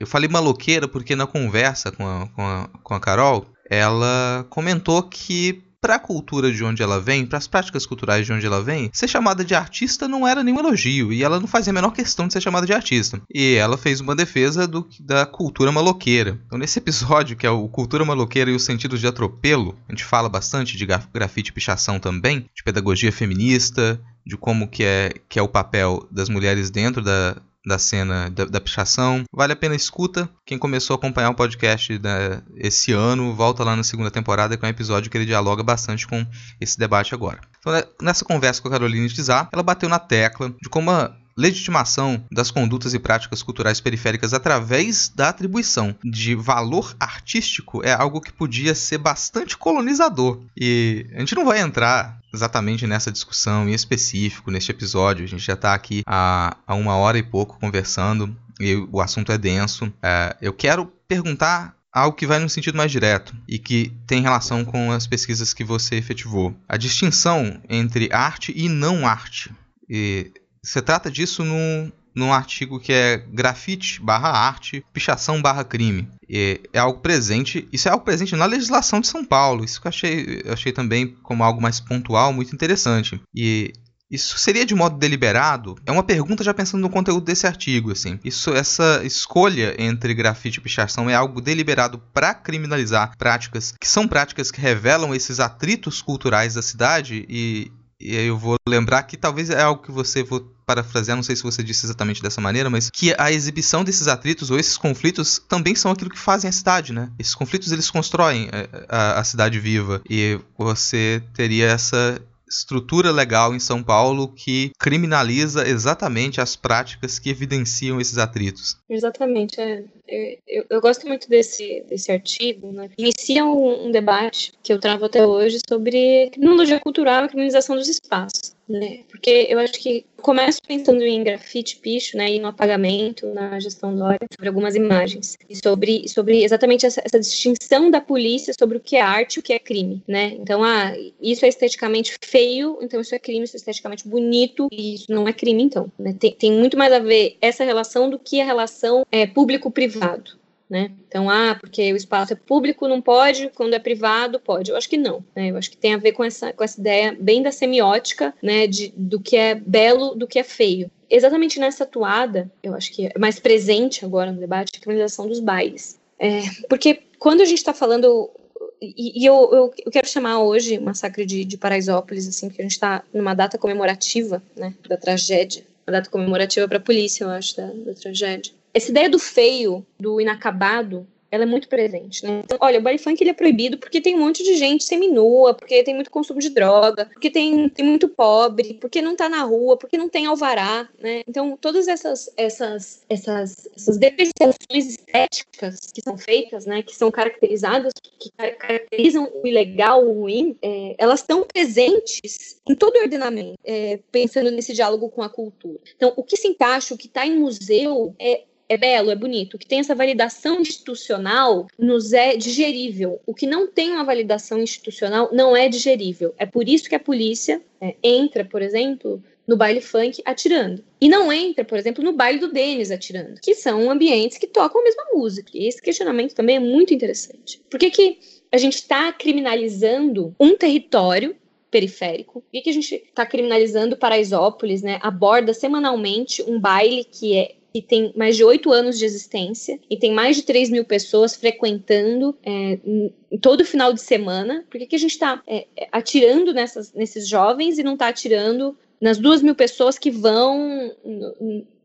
eu falei maloqueira porque na conversa com a, com a, com a Carol, ela comentou que para a cultura de onde ela vem, para as práticas culturais de onde ela vem, ser chamada de artista não era nenhum elogio e ela não fazia a menor questão de ser chamada de artista. E ela fez uma defesa do, da cultura maloqueira. Então, nesse episódio, que é o Cultura Maloqueira e os Sentidos de Atropelo, a gente fala bastante de grafite e pichação também, de pedagogia feminista, de como que é, que é o papel das mulheres dentro da, da cena da, da, pichação. Vale a pena escuta. Quem começou a acompanhar o podcast né, esse ano, volta lá na segunda temporada, que é um episódio que ele dialoga bastante com esse debate agora. Então, né, nessa conversa com a Caroline Tizar, ela bateu na tecla de como a legitimação das condutas e práticas culturais periféricas através da atribuição de valor artístico é algo que podia ser bastante colonizador. E a gente não vai entrar exatamente nessa discussão em específico neste episódio. A gente já está aqui há, há, uma hora e pouco conversando e o assunto é denso. É, eu quero perguntar algo que vai no sentido mais direto e que tem relação com as pesquisas que você efetivou. A distinção entre arte e não arte. E você trata disso num, num artigo que é grafite barra arte, pichação barra crime. É, é, algo presente, isso é algo presente na legislação de São Paulo. Isso que eu achei, eu achei também como algo mais pontual, muito interessante. E isso seria de modo deliberado? É uma pergunta já pensando no conteúdo desse artigo, assim. Isso, essa escolha entre grafite e pichação é algo deliberado para criminalizar práticas que são práticas que revelam esses atritos culturais da cidade e eu vou lembrar que talvez é algo que você vou parafrasear, não sei se você disse exatamente dessa maneira, mas que a exibição desses atritos ou esses conflitos também são aquilo que fazem a cidade, né? Esses conflitos eles constroem a, é, a, a cidade viva e você teria essa estrutura legal em São Paulo que criminaliza exatamente as práticas que evidenciam esses atritos. Exatamente. É. Eu, eu, gosto muito desse, desse artigo. Né? Inicia um, um, debate que eu travo até hoje sobre criminologia cultural e criminalização dos espaços né? Porque eu acho que começo pensando em grafite, picho, né, e no apagamento, na gestão do área, sobre algumas imagens e sobre, sobre exatamente essa, essa, distinção da polícia sobre o que é arte e o que é crime, né? Então, ah, isso é esteticamente feio, então isso é crime, isso é esteticamente bonito e isso não é crime, então. Né? Tem, tem muito mais a ver essa relação do que a relação é, público-privado, né? Então, ah, porque o espaço é público, não pode, quando é privado, pode. Eu acho que não, né? Eu acho que tem a ver com essa, com essa ideia bem da semiótica, né, de, do que é belo, do que é feio. Exatamente nessa toada, eu acho que é mais presente agora no debate, a criminalização dos bailes. É, porque quando a gente está falando e, e eu, eu, eu, quero chamar hoje o massacre de, de Paraisópolis, assim, porque a gente está numa data comemorativa, né, da tragédia, uma data comemorativa para a polícia, eu acho, da, da tragédia essa ideia do feio, do inacabado, ela é muito presente, né? Então, olha, o baile funk ele é proibido porque tem um monte de gente seminua, porque tem muito consumo de droga, porque tem, tem muito pobre, porque não tá na rua, porque não tem alvará, né? Então, todas essas essas essas, essas depreciações estéticas que são feitas, né, que são caracterizadas, que caracterizam o ilegal, o ruim, é, elas estão presentes em todo o ordenamento, é, pensando nesse diálogo com a cultura. Então, o que se encaixa, o que está em museu, é é belo, é bonito. Que tem essa validação institucional nos é digerível. O que não tem uma validação institucional não é digerível. É por isso que a polícia é, entra, por exemplo, no baile funk atirando. E não entra, por exemplo, no baile do Denis atirando, que são ambientes que tocam a mesma música. E esse questionamento também é muito interessante. Por que, que a gente está criminalizando um território periférico. Por que, que a gente está criminalizando Paraisópolis, né? Aborda semanalmente um baile que é que tem mais de oito anos de existência e tem mais de 3 mil pessoas frequentando é, todo final de semana. Por que, que a gente está é, é, atirando nessas, nesses jovens e não está atirando nas duas mil pessoas que vão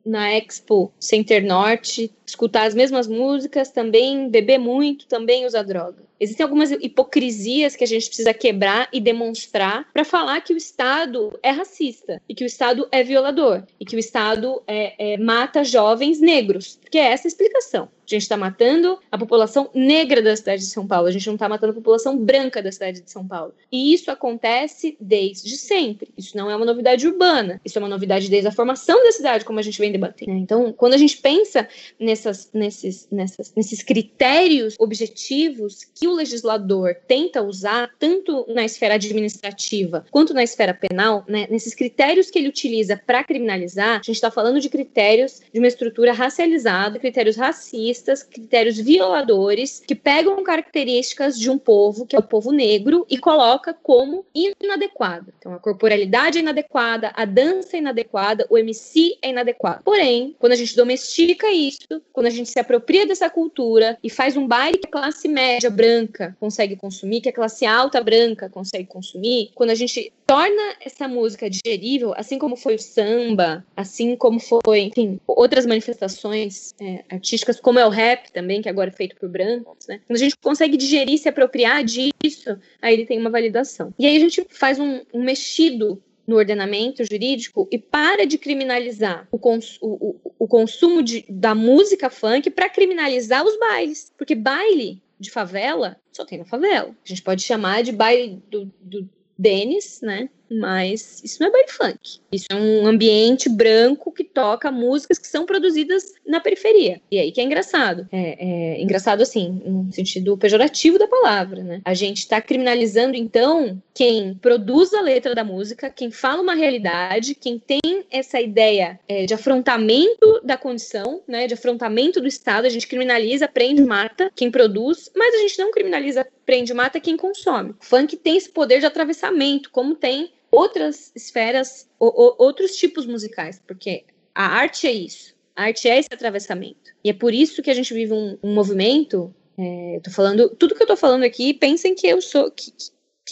na Expo Center Norte escutar as mesmas músicas, também beber muito, também usar droga? Existem algumas hipocrisias que a gente precisa quebrar e demonstrar para falar que o Estado é racista e que o Estado é violador e que o Estado é, é, mata jovens negros, porque é essa a explicação. A gente está matando a população negra da cidade de São Paulo, a gente não está matando a população branca da cidade de São Paulo. E isso acontece desde sempre. Isso não é uma novidade urbana, isso é uma novidade desde a formação da cidade, como a gente vem debatendo. Então, quando a gente pensa nessas, nesses, nessas, nesses critérios objetivos que o legislador tenta usar, tanto na esfera administrativa quanto na esfera penal, né, nesses critérios que ele utiliza para criminalizar, a gente está falando de critérios de uma estrutura racializada, critérios racistas, critérios violadores, que pegam características de um povo, que é o povo negro, e coloca como inadequada. Então, a corporalidade é inadequada, a dança é inadequada, o MC é inadequado. Porém, quando a gente domestica isso, quando a gente se apropria dessa cultura e faz um baile que a classe média branca consegue consumir, que a classe alta branca consegue consumir, quando a gente torna essa música digerível, assim como foi o samba, assim como foi, enfim, outras manifestações é, artísticas, como é o rap também, que agora é feito por brancos, né? Quando a gente consegue digerir, se apropriar disso, aí ele tem uma validação. E aí a gente faz um, um mexido no ordenamento jurídico e para de criminalizar o, cons o, o, o consumo de, da música funk para criminalizar os bailes. Porque baile de favela só tem na favela. A gente pode chamar de baile do, do Denis, né? Mas isso não é baile funk. Isso é um ambiente branco que toca músicas que são produzidas na periferia. E aí que é engraçado. É, é engraçado, assim, no sentido pejorativo da palavra, né? A gente está criminalizando, então, quem produz a letra da música, quem fala uma realidade, quem tem essa ideia é, de afrontamento da condição, né? De afrontamento do Estado. A gente criminaliza, prende, mata quem produz, mas a gente não criminaliza, prende, mata quem consome. O funk tem esse poder de atravessamento, como tem outras esferas, outros tipos musicais, porque a arte é isso. A arte é esse atravessamento. E é por isso que a gente vive um, um movimento. É, tô falando, tudo que eu tô falando aqui, pensem que eu sou, que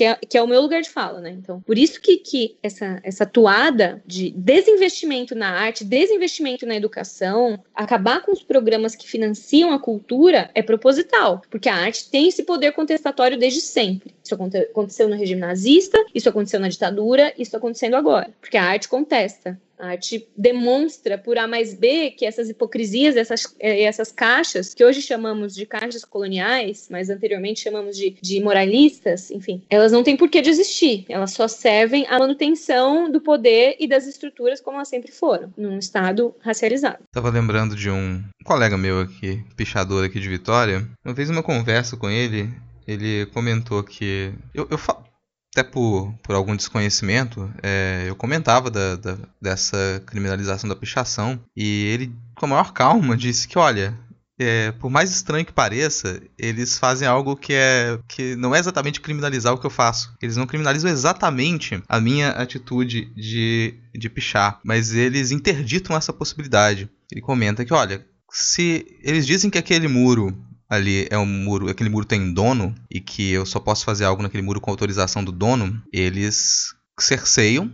é, que é o meu lugar de fala, né? Então, por isso que, que essa, essa toada de desinvestimento na arte, desinvestimento na educação, acabar com os programas que financiam a cultura é proposital, porque a arte tem esse poder contestatório desde sempre. Isso aconteceu no regime nazista, isso aconteceu na ditadura, isso está acontecendo agora, porque a arte contesta. A arte demonstra por A mais B que essas hipocrisias, essas, eh, essas caixas, que hoje chamamos de caixas coloniais, mas anteriormente chamamos de, de moralistas, enfim, elas não têm por que existir. Elas só servem à manutenção do poder e das estruturas como elas sempre foram, num Estado racializado. Tava lembrando de um colega meu aqui, pichador aqui de Vitória. Uma vez, uma conversa com ele, ele comentou que. Eu, eu, até por, por algum desconhecimento, é, eu comentava da, da, dessa criminalização da pichação e ele, com a maior calma, disse que, olha, é, por mais estranho que pareça, eles fazem algo que é que não é exatamente criminalizar o que eu faço. Eles não criminalizam exatamente a minha atitude de, de pichar, mas eles interditam essa possibilidade. Ele comenta que, olha, se eles dizem que aquele muro ali é um muro, aquele muro tem dono e que eu só posso fazer algo naquele muro com autorização do dono, eles cerceiam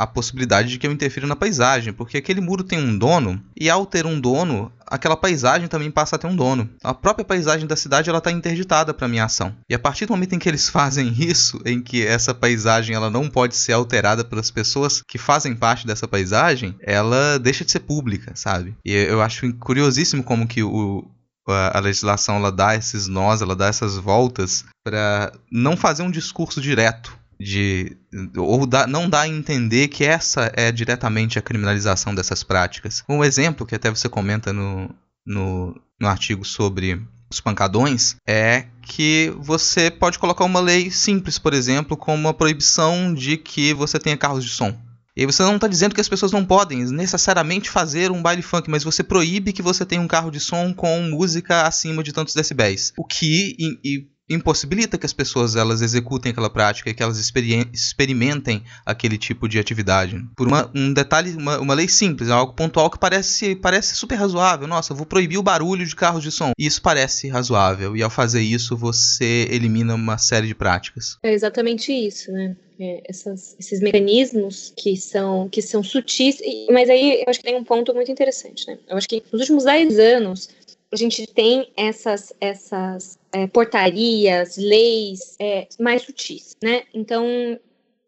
a possibilidade de que eu interfira na paisagem, porque aquele muro tem um dono e ao ter um dono, aquela paisagem também passa a ter um dono. A própria paisagem da cidade ela está interditada para minha ação. E a partir do momento em que eles fazem isso, em que essa paisagem ela não pode ser alterada pelas pessoas que fazem parte dessa paisagem, ela deixa de ser pública, sabe? E eu acho curiosíssimo como que o, a, legislação ela dá esses nós, ela dá essas voltas para não fazer um discurso direto de ou dá, não dá a entender que essa é diretamente a criminalização dessas práticas. Um exemplo que até você comenta no, no, no artigo sobre os pancadões é que você pode colocar uma lei simples, por exemplo, como a proibição de que você tenha carros de som. E você não está dizendo que as pessoas não podem necessariamente fazer um baile funk, mas você proíbe que você tenha um carro de som com música acima de tantos decibéis. O que e, e impossibilita que as pessoas elas executem aquela prática e que elas experimentem aquele tipo de atividade. Por uma, um detalhe, uma, uma, lei simples, é algo pontual que parece, parece super razoável. Nossa, vou proibir o barulho de carros de som. Isso parece razoável. E ao fazer isso, você elimina uma série de práticas. É exatamente isso, né? É, essas, esses mecanismos que são que são sutis, mas aí eu acho que tem um ponto muito interessante, né? Eu acho que nos últimos 10 anos a gente tem essas, essas é, portarias, leis é, mais sutis, né? Então,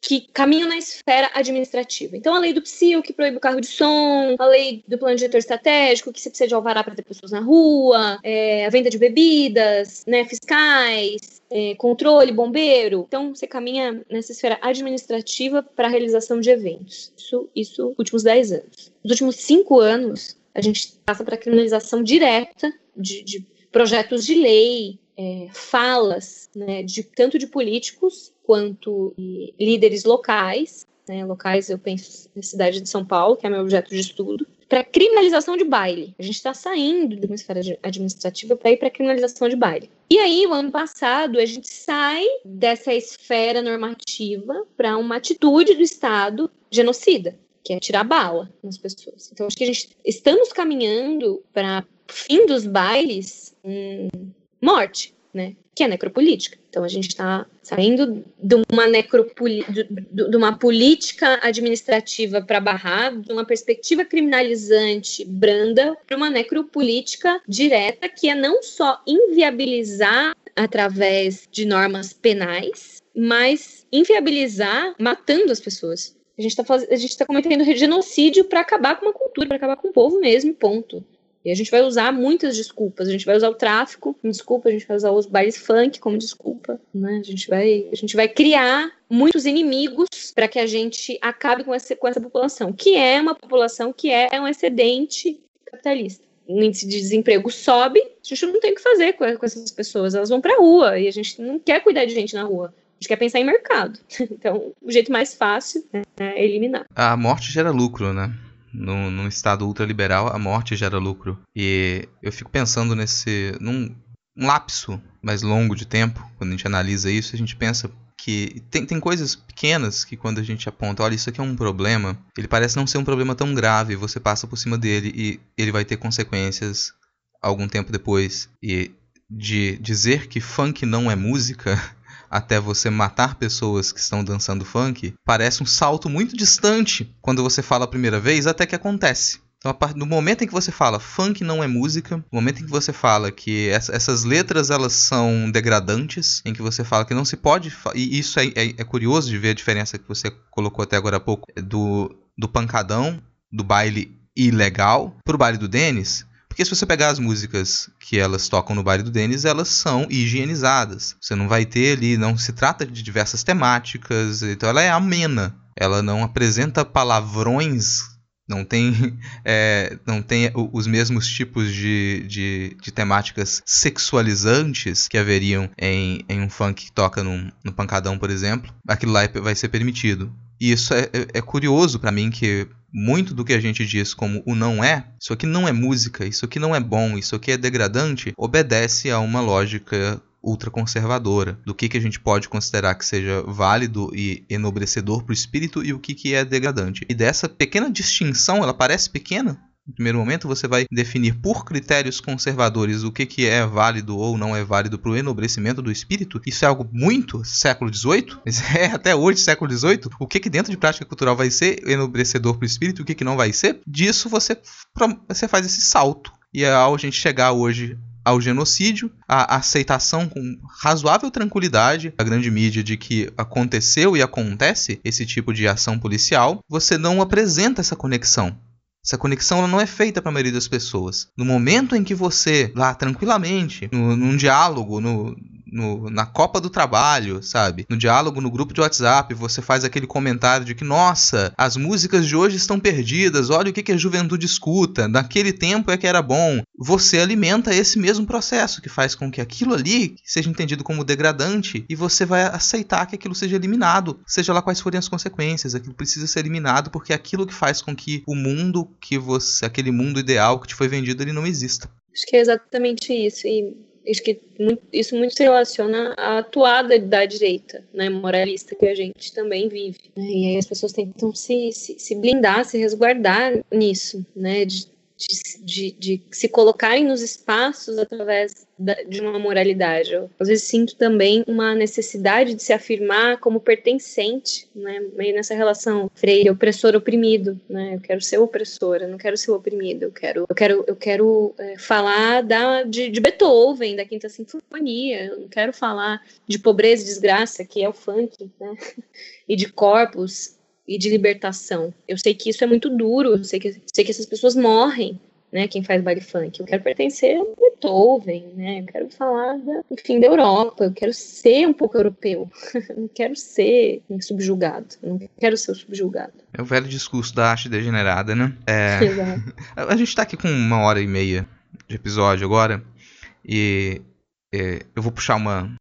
que caminham na esfera administrativa. Então, a lei do PSIL, que proíbe o carro de som, a lei do plano diretor estratégico, que você precisa de alvará para ter pessoas na rua, é, a venda de bebidas, né, fiscais, é, controle, bombeiro. Então, você caminha nessa esfera administrativa para a realização de eventos. Isso, isso últimos 10 anos. Nos últimos cinco anos, a gente passa para criminalização direta de, de, projetos de lei, é, falas, né, de, tanto de políticos quanto de líderes locais, né, locais eu penso na cidade de São Paulo, que é meu objeto de estudo, para criminalização de baile. A gente está saindo de uma esfera administrativa para ir para criminalização de baile. E aí, o ano passado, a gente sai dessa esfera normativa para uma atitude do Estado genocida que é tirar bala nas pessoas. Então, acho que a gente estamos caminhando para fim dos bailes, hum, morte, né? Que é necropolítica. Então, a gente está saindo de uma, necropoli de, uma política administrativa para barrar, de uma perspectiva criminalizante branda, para uma necropolítica direta, que é não só inviabilizar através de normas penais, mas inviabilizar matando as pessoas. A gente está faz... tá cometendo genocídio para acabar com uma cultura, para acabar com o povo mesmo, ponto. E a gente vai usar muitas desculpas. A gente vai usar o tráfico como desculpa, a gente vai usar os bailes funk como desculpa, né? A gente vai, a gente vai criar muitos inimigos para que a gente acabe com essa, com essa população, que é uma população que é um excedente capitalista. O índice de desemprego sobe, a gente não tem o que fazer com, essas pessoas, elas vão para a rua e a gente não quer cuidar de gente na rua gente quer pensar em mercado. Então, o jeito mais fácil é eliminar. A morte gera lucro, né? No, num estado ultraliberal, a morte gera lucro. E eu fico pensando nesse. num um lapso mais longo de tempo, quando a gente analisa isso, a gente pensa que tem, tem coisas pequenas que quando a gente aponta, olha, isso aqui é um problema, ele parece não ser um problema tão grave, você passa por cima dele e ele vai ter consequências algum tempo depois. E de dizer que funk não é música até você matar pessoas que estão dançando funk, parece um salto muito distante quando você fala a primeira vez até que acontece. Então, no momento em que você fala funk não é música, no momento em que você fala que essas letras elas são degradantes, em que você fala que não se pode. E isso é, é, é curioso de ver a diferença que você colocou até agora há pouco do, do pancadão, do baile ilegal, pro baile do Denis. Porque se você pegar as músicas que elas tocam no baile do Denis, elas são higienizadas. Você não vai ter ali, não se trata de diversas temáticas, então ela é amena. Ela não apresenta palavrões não tem, é, não tem os mesmos tipos de, de, de, temáticas sexualizantes que haveriam em, em um funk que toca no pancadão, por exemplo. Aquilo lá é, vai ser permitido. E isso é, é, é curioso para mim que muito do que a gente diz como o não é, isso aqui não é música, isso aqui não é bom, isso aqui é degradante, obedece a uma lógica ultraconservadora, do que, que a gente pode considerar que seja válido e enobrecedor para o espírito e o que, que é degradante. E dessa pequena distinção, ela parece pequena, no primeiro momento, você vai definir por critérios conservadores o que, que é válido ou não é válido para o enobrecimento do espírito. Isso é algo muito século XVIII. É até hoje, século XVIII. O que, que dentro de prática cultural vai ser enobrecedor para o espírito e o que, que não vai ser. Disso você, você faz esse salto. E é ao a gente chegar hoje ao genocídio, a aceitação com razoável tranquilidade da grande mídia de que aconteceu e acontece esse tipo de ação policial, você não apresenta essa conexão. Essa conexão não é feita para a maioria das pessoas. No momento em que você, lá tranquilamente, no, num diálogo, no, no, na Copa do Trabalho, sabe? No diálogo no grupo de WhatsApp, você faz aquele comentário de que, nossa, as músicas de hoje estão perdidas, olha o que, que a juventude escuta, naquele tempo é que era bom. Você alimenta esse mesmo processo que faz com que aquilo ali seja entendido como degradante e você vai aceitar que aquilo seja eliminado, seja lá quais forem as consequências. Aquilo precisa ser eliminado porque é aquilo que faz com que o mundo que você, aquele mundo ideal que te foi vendido, ele não exista. Acho que é exatamente isso. E acho que isso muito se relaciona à atuada da direita, né, moralista que a gente também vive. E aí as pessoas tentam se, se, se blindar, se resguardar nisso, né, de de, de, de, se colocarem nos espaços através da, de uma moralidade. Eu, às vezes sinto também uma necessidade de se afirmar como pertencente, né? meio nessa relação freire opressor oprimido, né? Eu quero ser opressora, não quero ser oprimido. Eu quero, eu quero, eu quero é, falar da de, de, Beethoven, da Quinta Sinfonia. Eu não quero falar de pobreza e desgraça, que é o funk, né? E de corpos e de libertação. Eu sei que isso é muito duro, eu sei que, sei que essas pessoas morrem, né, quem faz baile funk. Eu quero pertencer a Beethoven, né, eu quero falar, da, enfim, da Europa, eu quero ser um pouco europeu, não quero ser subjugado, não quero ser subjugado. É o velho discurso da arte degenerada, né? É... a gente tá aqui com uma hora e meia de episódio agora, e é, eu vou puxar uma,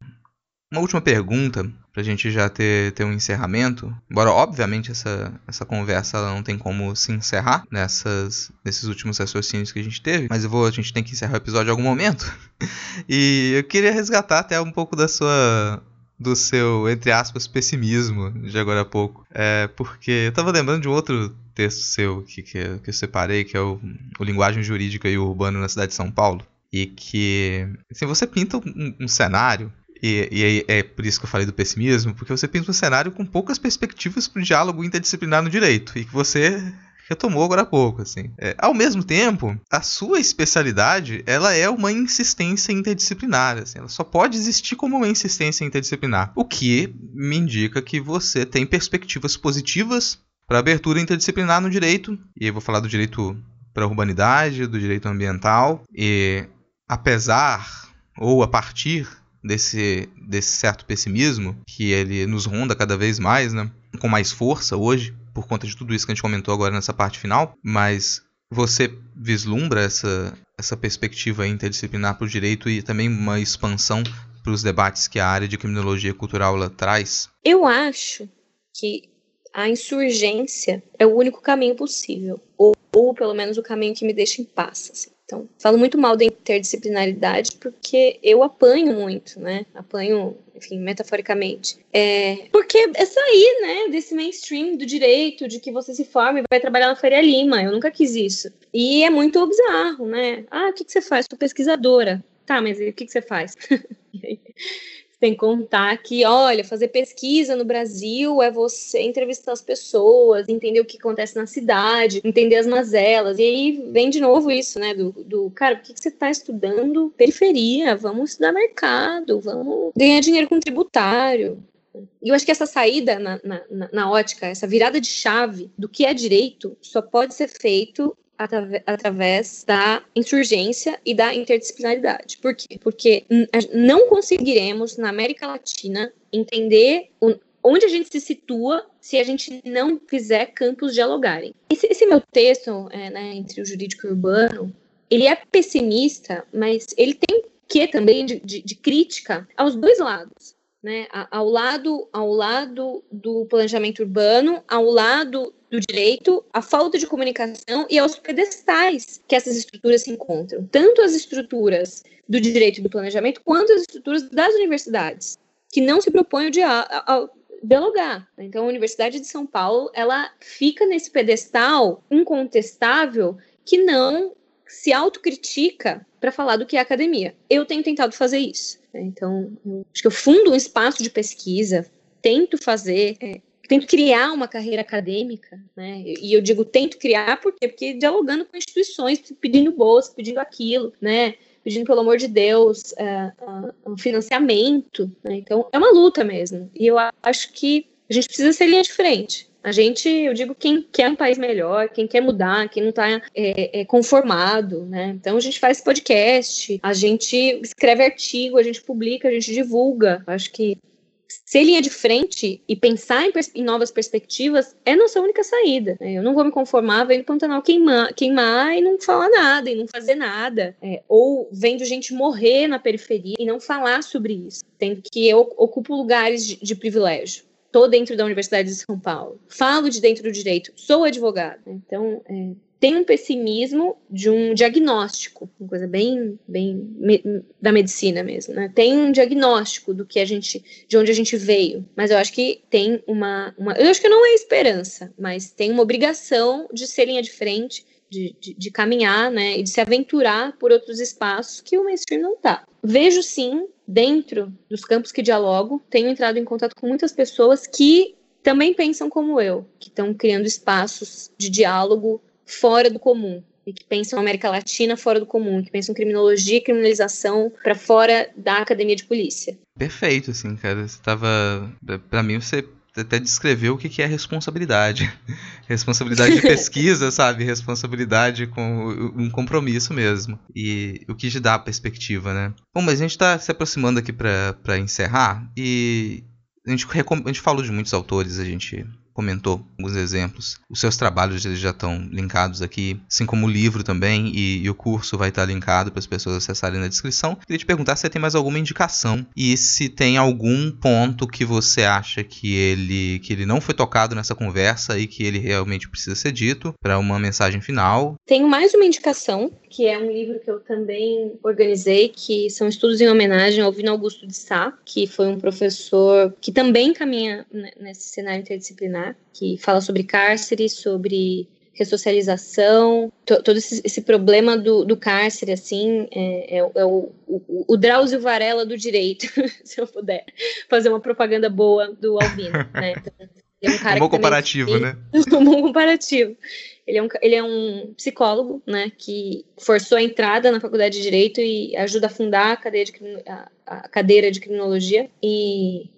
uma última pergunta pra gente já ter, ter um encerramento. Embora, obviamente, essa, essa conversa ela não tem como se encerrar nessas, nesses últimos raciocínios que a gente teve. Mas eu vou, a gente tem que encerrar o episódio em algum momento. e eu queria resgatar até um pouco da sua. Do seu, entre aspas, pessimismo de agora a pouco. É, porque eu tava lembrando de um outro texto seu que, que, que eu separei, que é o, o Linguagem Jurídica e Urbano na Cidade de São Paulo. E que, assim, você pinta um, um cenário e, e, é por isso que eu falei do pessimismo, porque você pinta um cenário com poucas perspectivas para o diálogo interdisciplinar no direito, e que você retomou agora há pouco, assim. É, ao mesmo tempo, a sua especialidade, ela é uma insistência interdisciplinar, assim, ela só pode existir como uma insistência interdisciplinar, o que me indica que você tem perspectivas positivas para abertura interdisciplinar no direito, e eu vou falar do direito para a urbanidade, do direito ambiental, e apesar ou a partir desse, desse certo pessimismo que ele nos ronda cada vez mais, né? Com mais força hoje, por conta de tudo isso que a gente comentou agora nessa parte final, mas você vislumbra essa, essa perspectiva interdisciplinar para o direito e também uma expansão para os debates que a área de criminologia cultural traz? Eu acho que a insurgência é o único caminho possível, ou, ou pelo menos o caminho que me deixa em paz. Assim. Então, falo muito mal da interdisciplinaridade porque eu apanho muito, né? Apanho, enfim, metaforicamente. É, porque é sair, né, desse mainstream do direito, de que você se forma e vai trabalhar na Faria Lima. Eu nunca quis isso. E é muito bizarro, né? Ah, o que, que você faz? Sou pesquisadora. Tá, mas o que, que você faz? vem contar que, olha, fazer pesquisa no Brasil é você entrevistar as pessoas, entender o que acontece na cidade, entender as mazelas. E aí vem de novo isso, né? Do, do cara, por que, que você está estudando periferia? Vamos estudar mercado, vamos ganhar dinheiro com tributário. E eu acho que essa saída na, na, na, ótica, essa virada de chave do que é direito, só pode ser feito através da insurgência e da interdisciplinaridade. Por quê? Porque não conseguiremos, na América Latina, entender onde a gente se situa se a gente não fizer campos dialogarem. Esse, esse meu texto, é, né, entre o jurídico e o urbano, ele é pessimista, mas ele tem que também de, de, de crítica aos dois lados né, ao lado, ao lado do planejamento urbano, ao lado do direito, a falta de comunicação e aos pedestais que essas estruturas se encontram, tanto as estruturas do direito e do planejamento quanto as estruturas das universidades, que não se propõem a, a, a dialogar. Então, a Universidade de São Paulo, ela fica nesse pedestal incontestável que não se autocritica para falar do que é academia. Eu tenho tentado fazer isso. Né? Então, eu, acho que eu fundo um espaço de pesquisa, tento fazer, é, tento criar uma carreira acadêmica, né? E eu digo tento criar por quê? Porque dialogando com instituições, pedindo bolsa, pedindo aquilo, né? Pedindo, pelo amor de Deus, é, um financiamento. Né? Então, é uma luta mesmo. E eu acho que a gente precisa ser linha de frente. A gente, eu digo, quem quer um país melhor, quem quer mudar, quem não está é, é, conformado, né? Então a gente faz podcast, a gente escreve artigo, a gente publica, a gente divulga. Acho que ser linha de frente e pensar em, em, novas perspectivas é nossa única saída. Né? Eu não vou me conformar vendo Pantanal queimar, queimar e não falar nada, e não fazer nada. É, ou vendo gente morrer na periferia e não falar sobre isso. Tendo que eu ocupo lugares de, de privilégio estou dentro da Universidade de São Paulo, falo de dentro do direito, sou advogada. Então, é, tem um pessimismo de um diagnóstico, uma coisa bem, bem me, da medicina mesmo, né? Tem um diagnóstico do que a gente, de onde a gente veio, mas eu acho que tem uma, uma eu acho que não é esperança, mas tem uma obrigação de ser linha de frente, de, de, de, caminhar, né, e de se aventurar por outros espaços que o mainstream não está. Vejo sim dentro dos campos que dialogo, tenho entrado em contato com muitas pessoas que também pensam como eu, que estão criando espaços de diálogo fora do comum e que pensam América Latina fora do comum, que pensam criminologia e criminalização para fora da academia de polícia. Perfeito, assim, cara. Você tava, para mim você até descreveu o que é responsabilidade. responsabilidade de pesquisa, sabe? Responsabilidade com um compromisso mesmo. E o que te dá a perspectiva, né? Bom, mas a gente está se aproximando aqui para encerrar e a gente, a gente falou de muitos autores, a gente comentou alguns exemplos. Os seus trabalhos eles já estão linkados aqui, assim como o livro também, e, e o curso vai estar linkado para as pessoas acessarem na descrição. Queria te perguntar se você tem mais alguma indicação e se tem algum ponto que você acha que ele, que ele não foi tocado nessa conversa e que ele realmente precisa ser dito para uma mensagem final. Tenho mais uma indicação, que é um livro que eu também organizei, que são estudos em homenagem ao Vino Augusto de Sá, que foi um professor que também caminha nesse cenário interdisciplinar que fala sobre cárcere, sobre ressocialização, todo esse, esse problema do, do, cárcere, assim, é, é, é o, o, o, Drauzio Varela do direito, se eu puder fazer uma propaganda boa do Albino, né? Então, é um, cara um bom comparativo, né? Um bom comparativo. Ele é, um, ele é um psicólogo, né, que forçou a entrada na faculdade de Direito e ajuda a fundar a cadeira de, a, a cadeira de Criminologia. E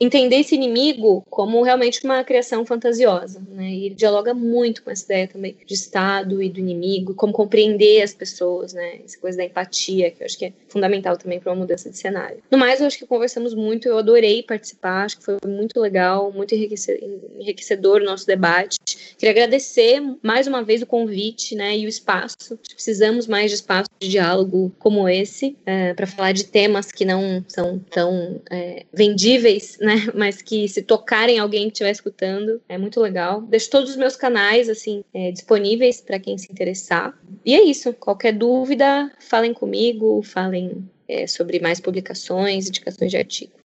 entender esse inimigo como realmente uma criação fantasiosa, né? E ele dialoga muito com essa ideia também de Estado e do inimigo, como compreender as pessoas, né? Essa coisa da empatia, que eu acho que é fundamental também para uma mudança de cenário. No mais, eu acho que conversamos muito, eu adorei participar, acho que foi muito legal, muito enriquecedor o nosso debate. Queria agradecer mais uma vez o convite, né? E o espaço. Precisamos mais de espaço de diálogo como esse, é, para falar de temas que não são tão é, vendíveis, né? Né? Mas que se tocarem alguém que estiver escutando, é muito legal. Deixo todos os meus canais, assim, é, disponíveis para quem se interessar. E é isso. Qualquer dúvida, falem comigo, falem é, sobre mais publicações, indicações de artigo.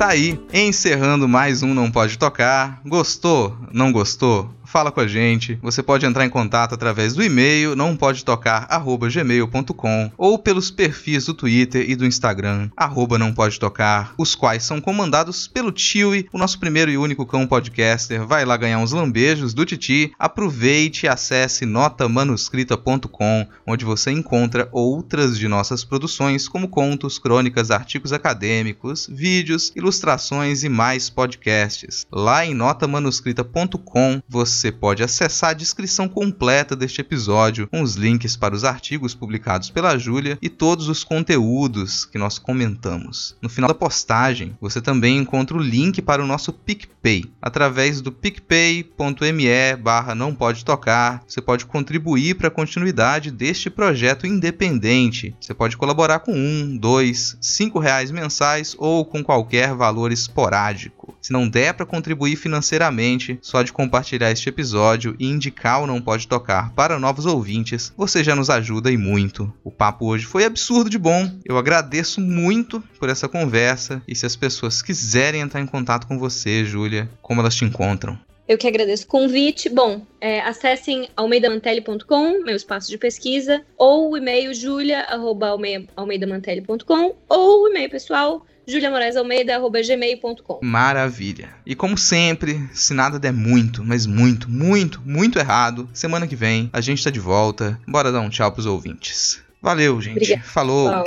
Tá aí, encerrando mais um Não Pode Tocar. Gostou? Não gostou? Fala com a gente. Você pode entrar em contato através do e-mail não pode tocar gmail.com ou pelos perfis do Twitter e do Instagram arroba não pode tocar, os quais são comandados pelo Tiwi, o nosso primeiro e único cão podcaster. Vai lá ganhar uns lambejos do Titi. Aproveite e acesse notamanuscrita.com, onde você encontra outras de nossas produções, como contos, crônicas, artigos acadêmicos, vídeos, ilustrações e mais podcasts. Lá em notamanuscrita.com você você pode acessar a descrição completa deste episódio, com os links para os artigos publicados pela Júlia e todos os conteúdos que nós comentamos. No final da postagem, você também encontra o link para o nosso PicPay. Através do picpay.me barra não pode tocar, você pode contribuir para a continuidade deste projeto independente. Você pode colaborar com um, dois, cinco reais mensais ou com qualquer valor esporádico. Se não der para contribuir financeiramente, só de compartilhar este episódio e indicar o Não Pode Tocar para novos ouvintes, você já nos ajuda e muito. O papo hoje foi absurdo de bom. Eu agradeço muito por essa conversa e se as pessoas quiserem entrar em contato com você, Júlia, como elas te encontram? Eu que agradeço o convite. Bom, é, acessem almeidamantelli.com, meu espaço de pesquisa, ou o e-mail julia.almeidamantelli.com, ou o e-mail pessoal juliamoraesalmeida.gmail.com. Maravilha. E como sempre, se nada der muito, mas muito, muito, muito errado, semana que vem a gente tá de volta. Bora dar um tchau pros ouvintes. Valeu, gente. Obrigada. Falou. Falou.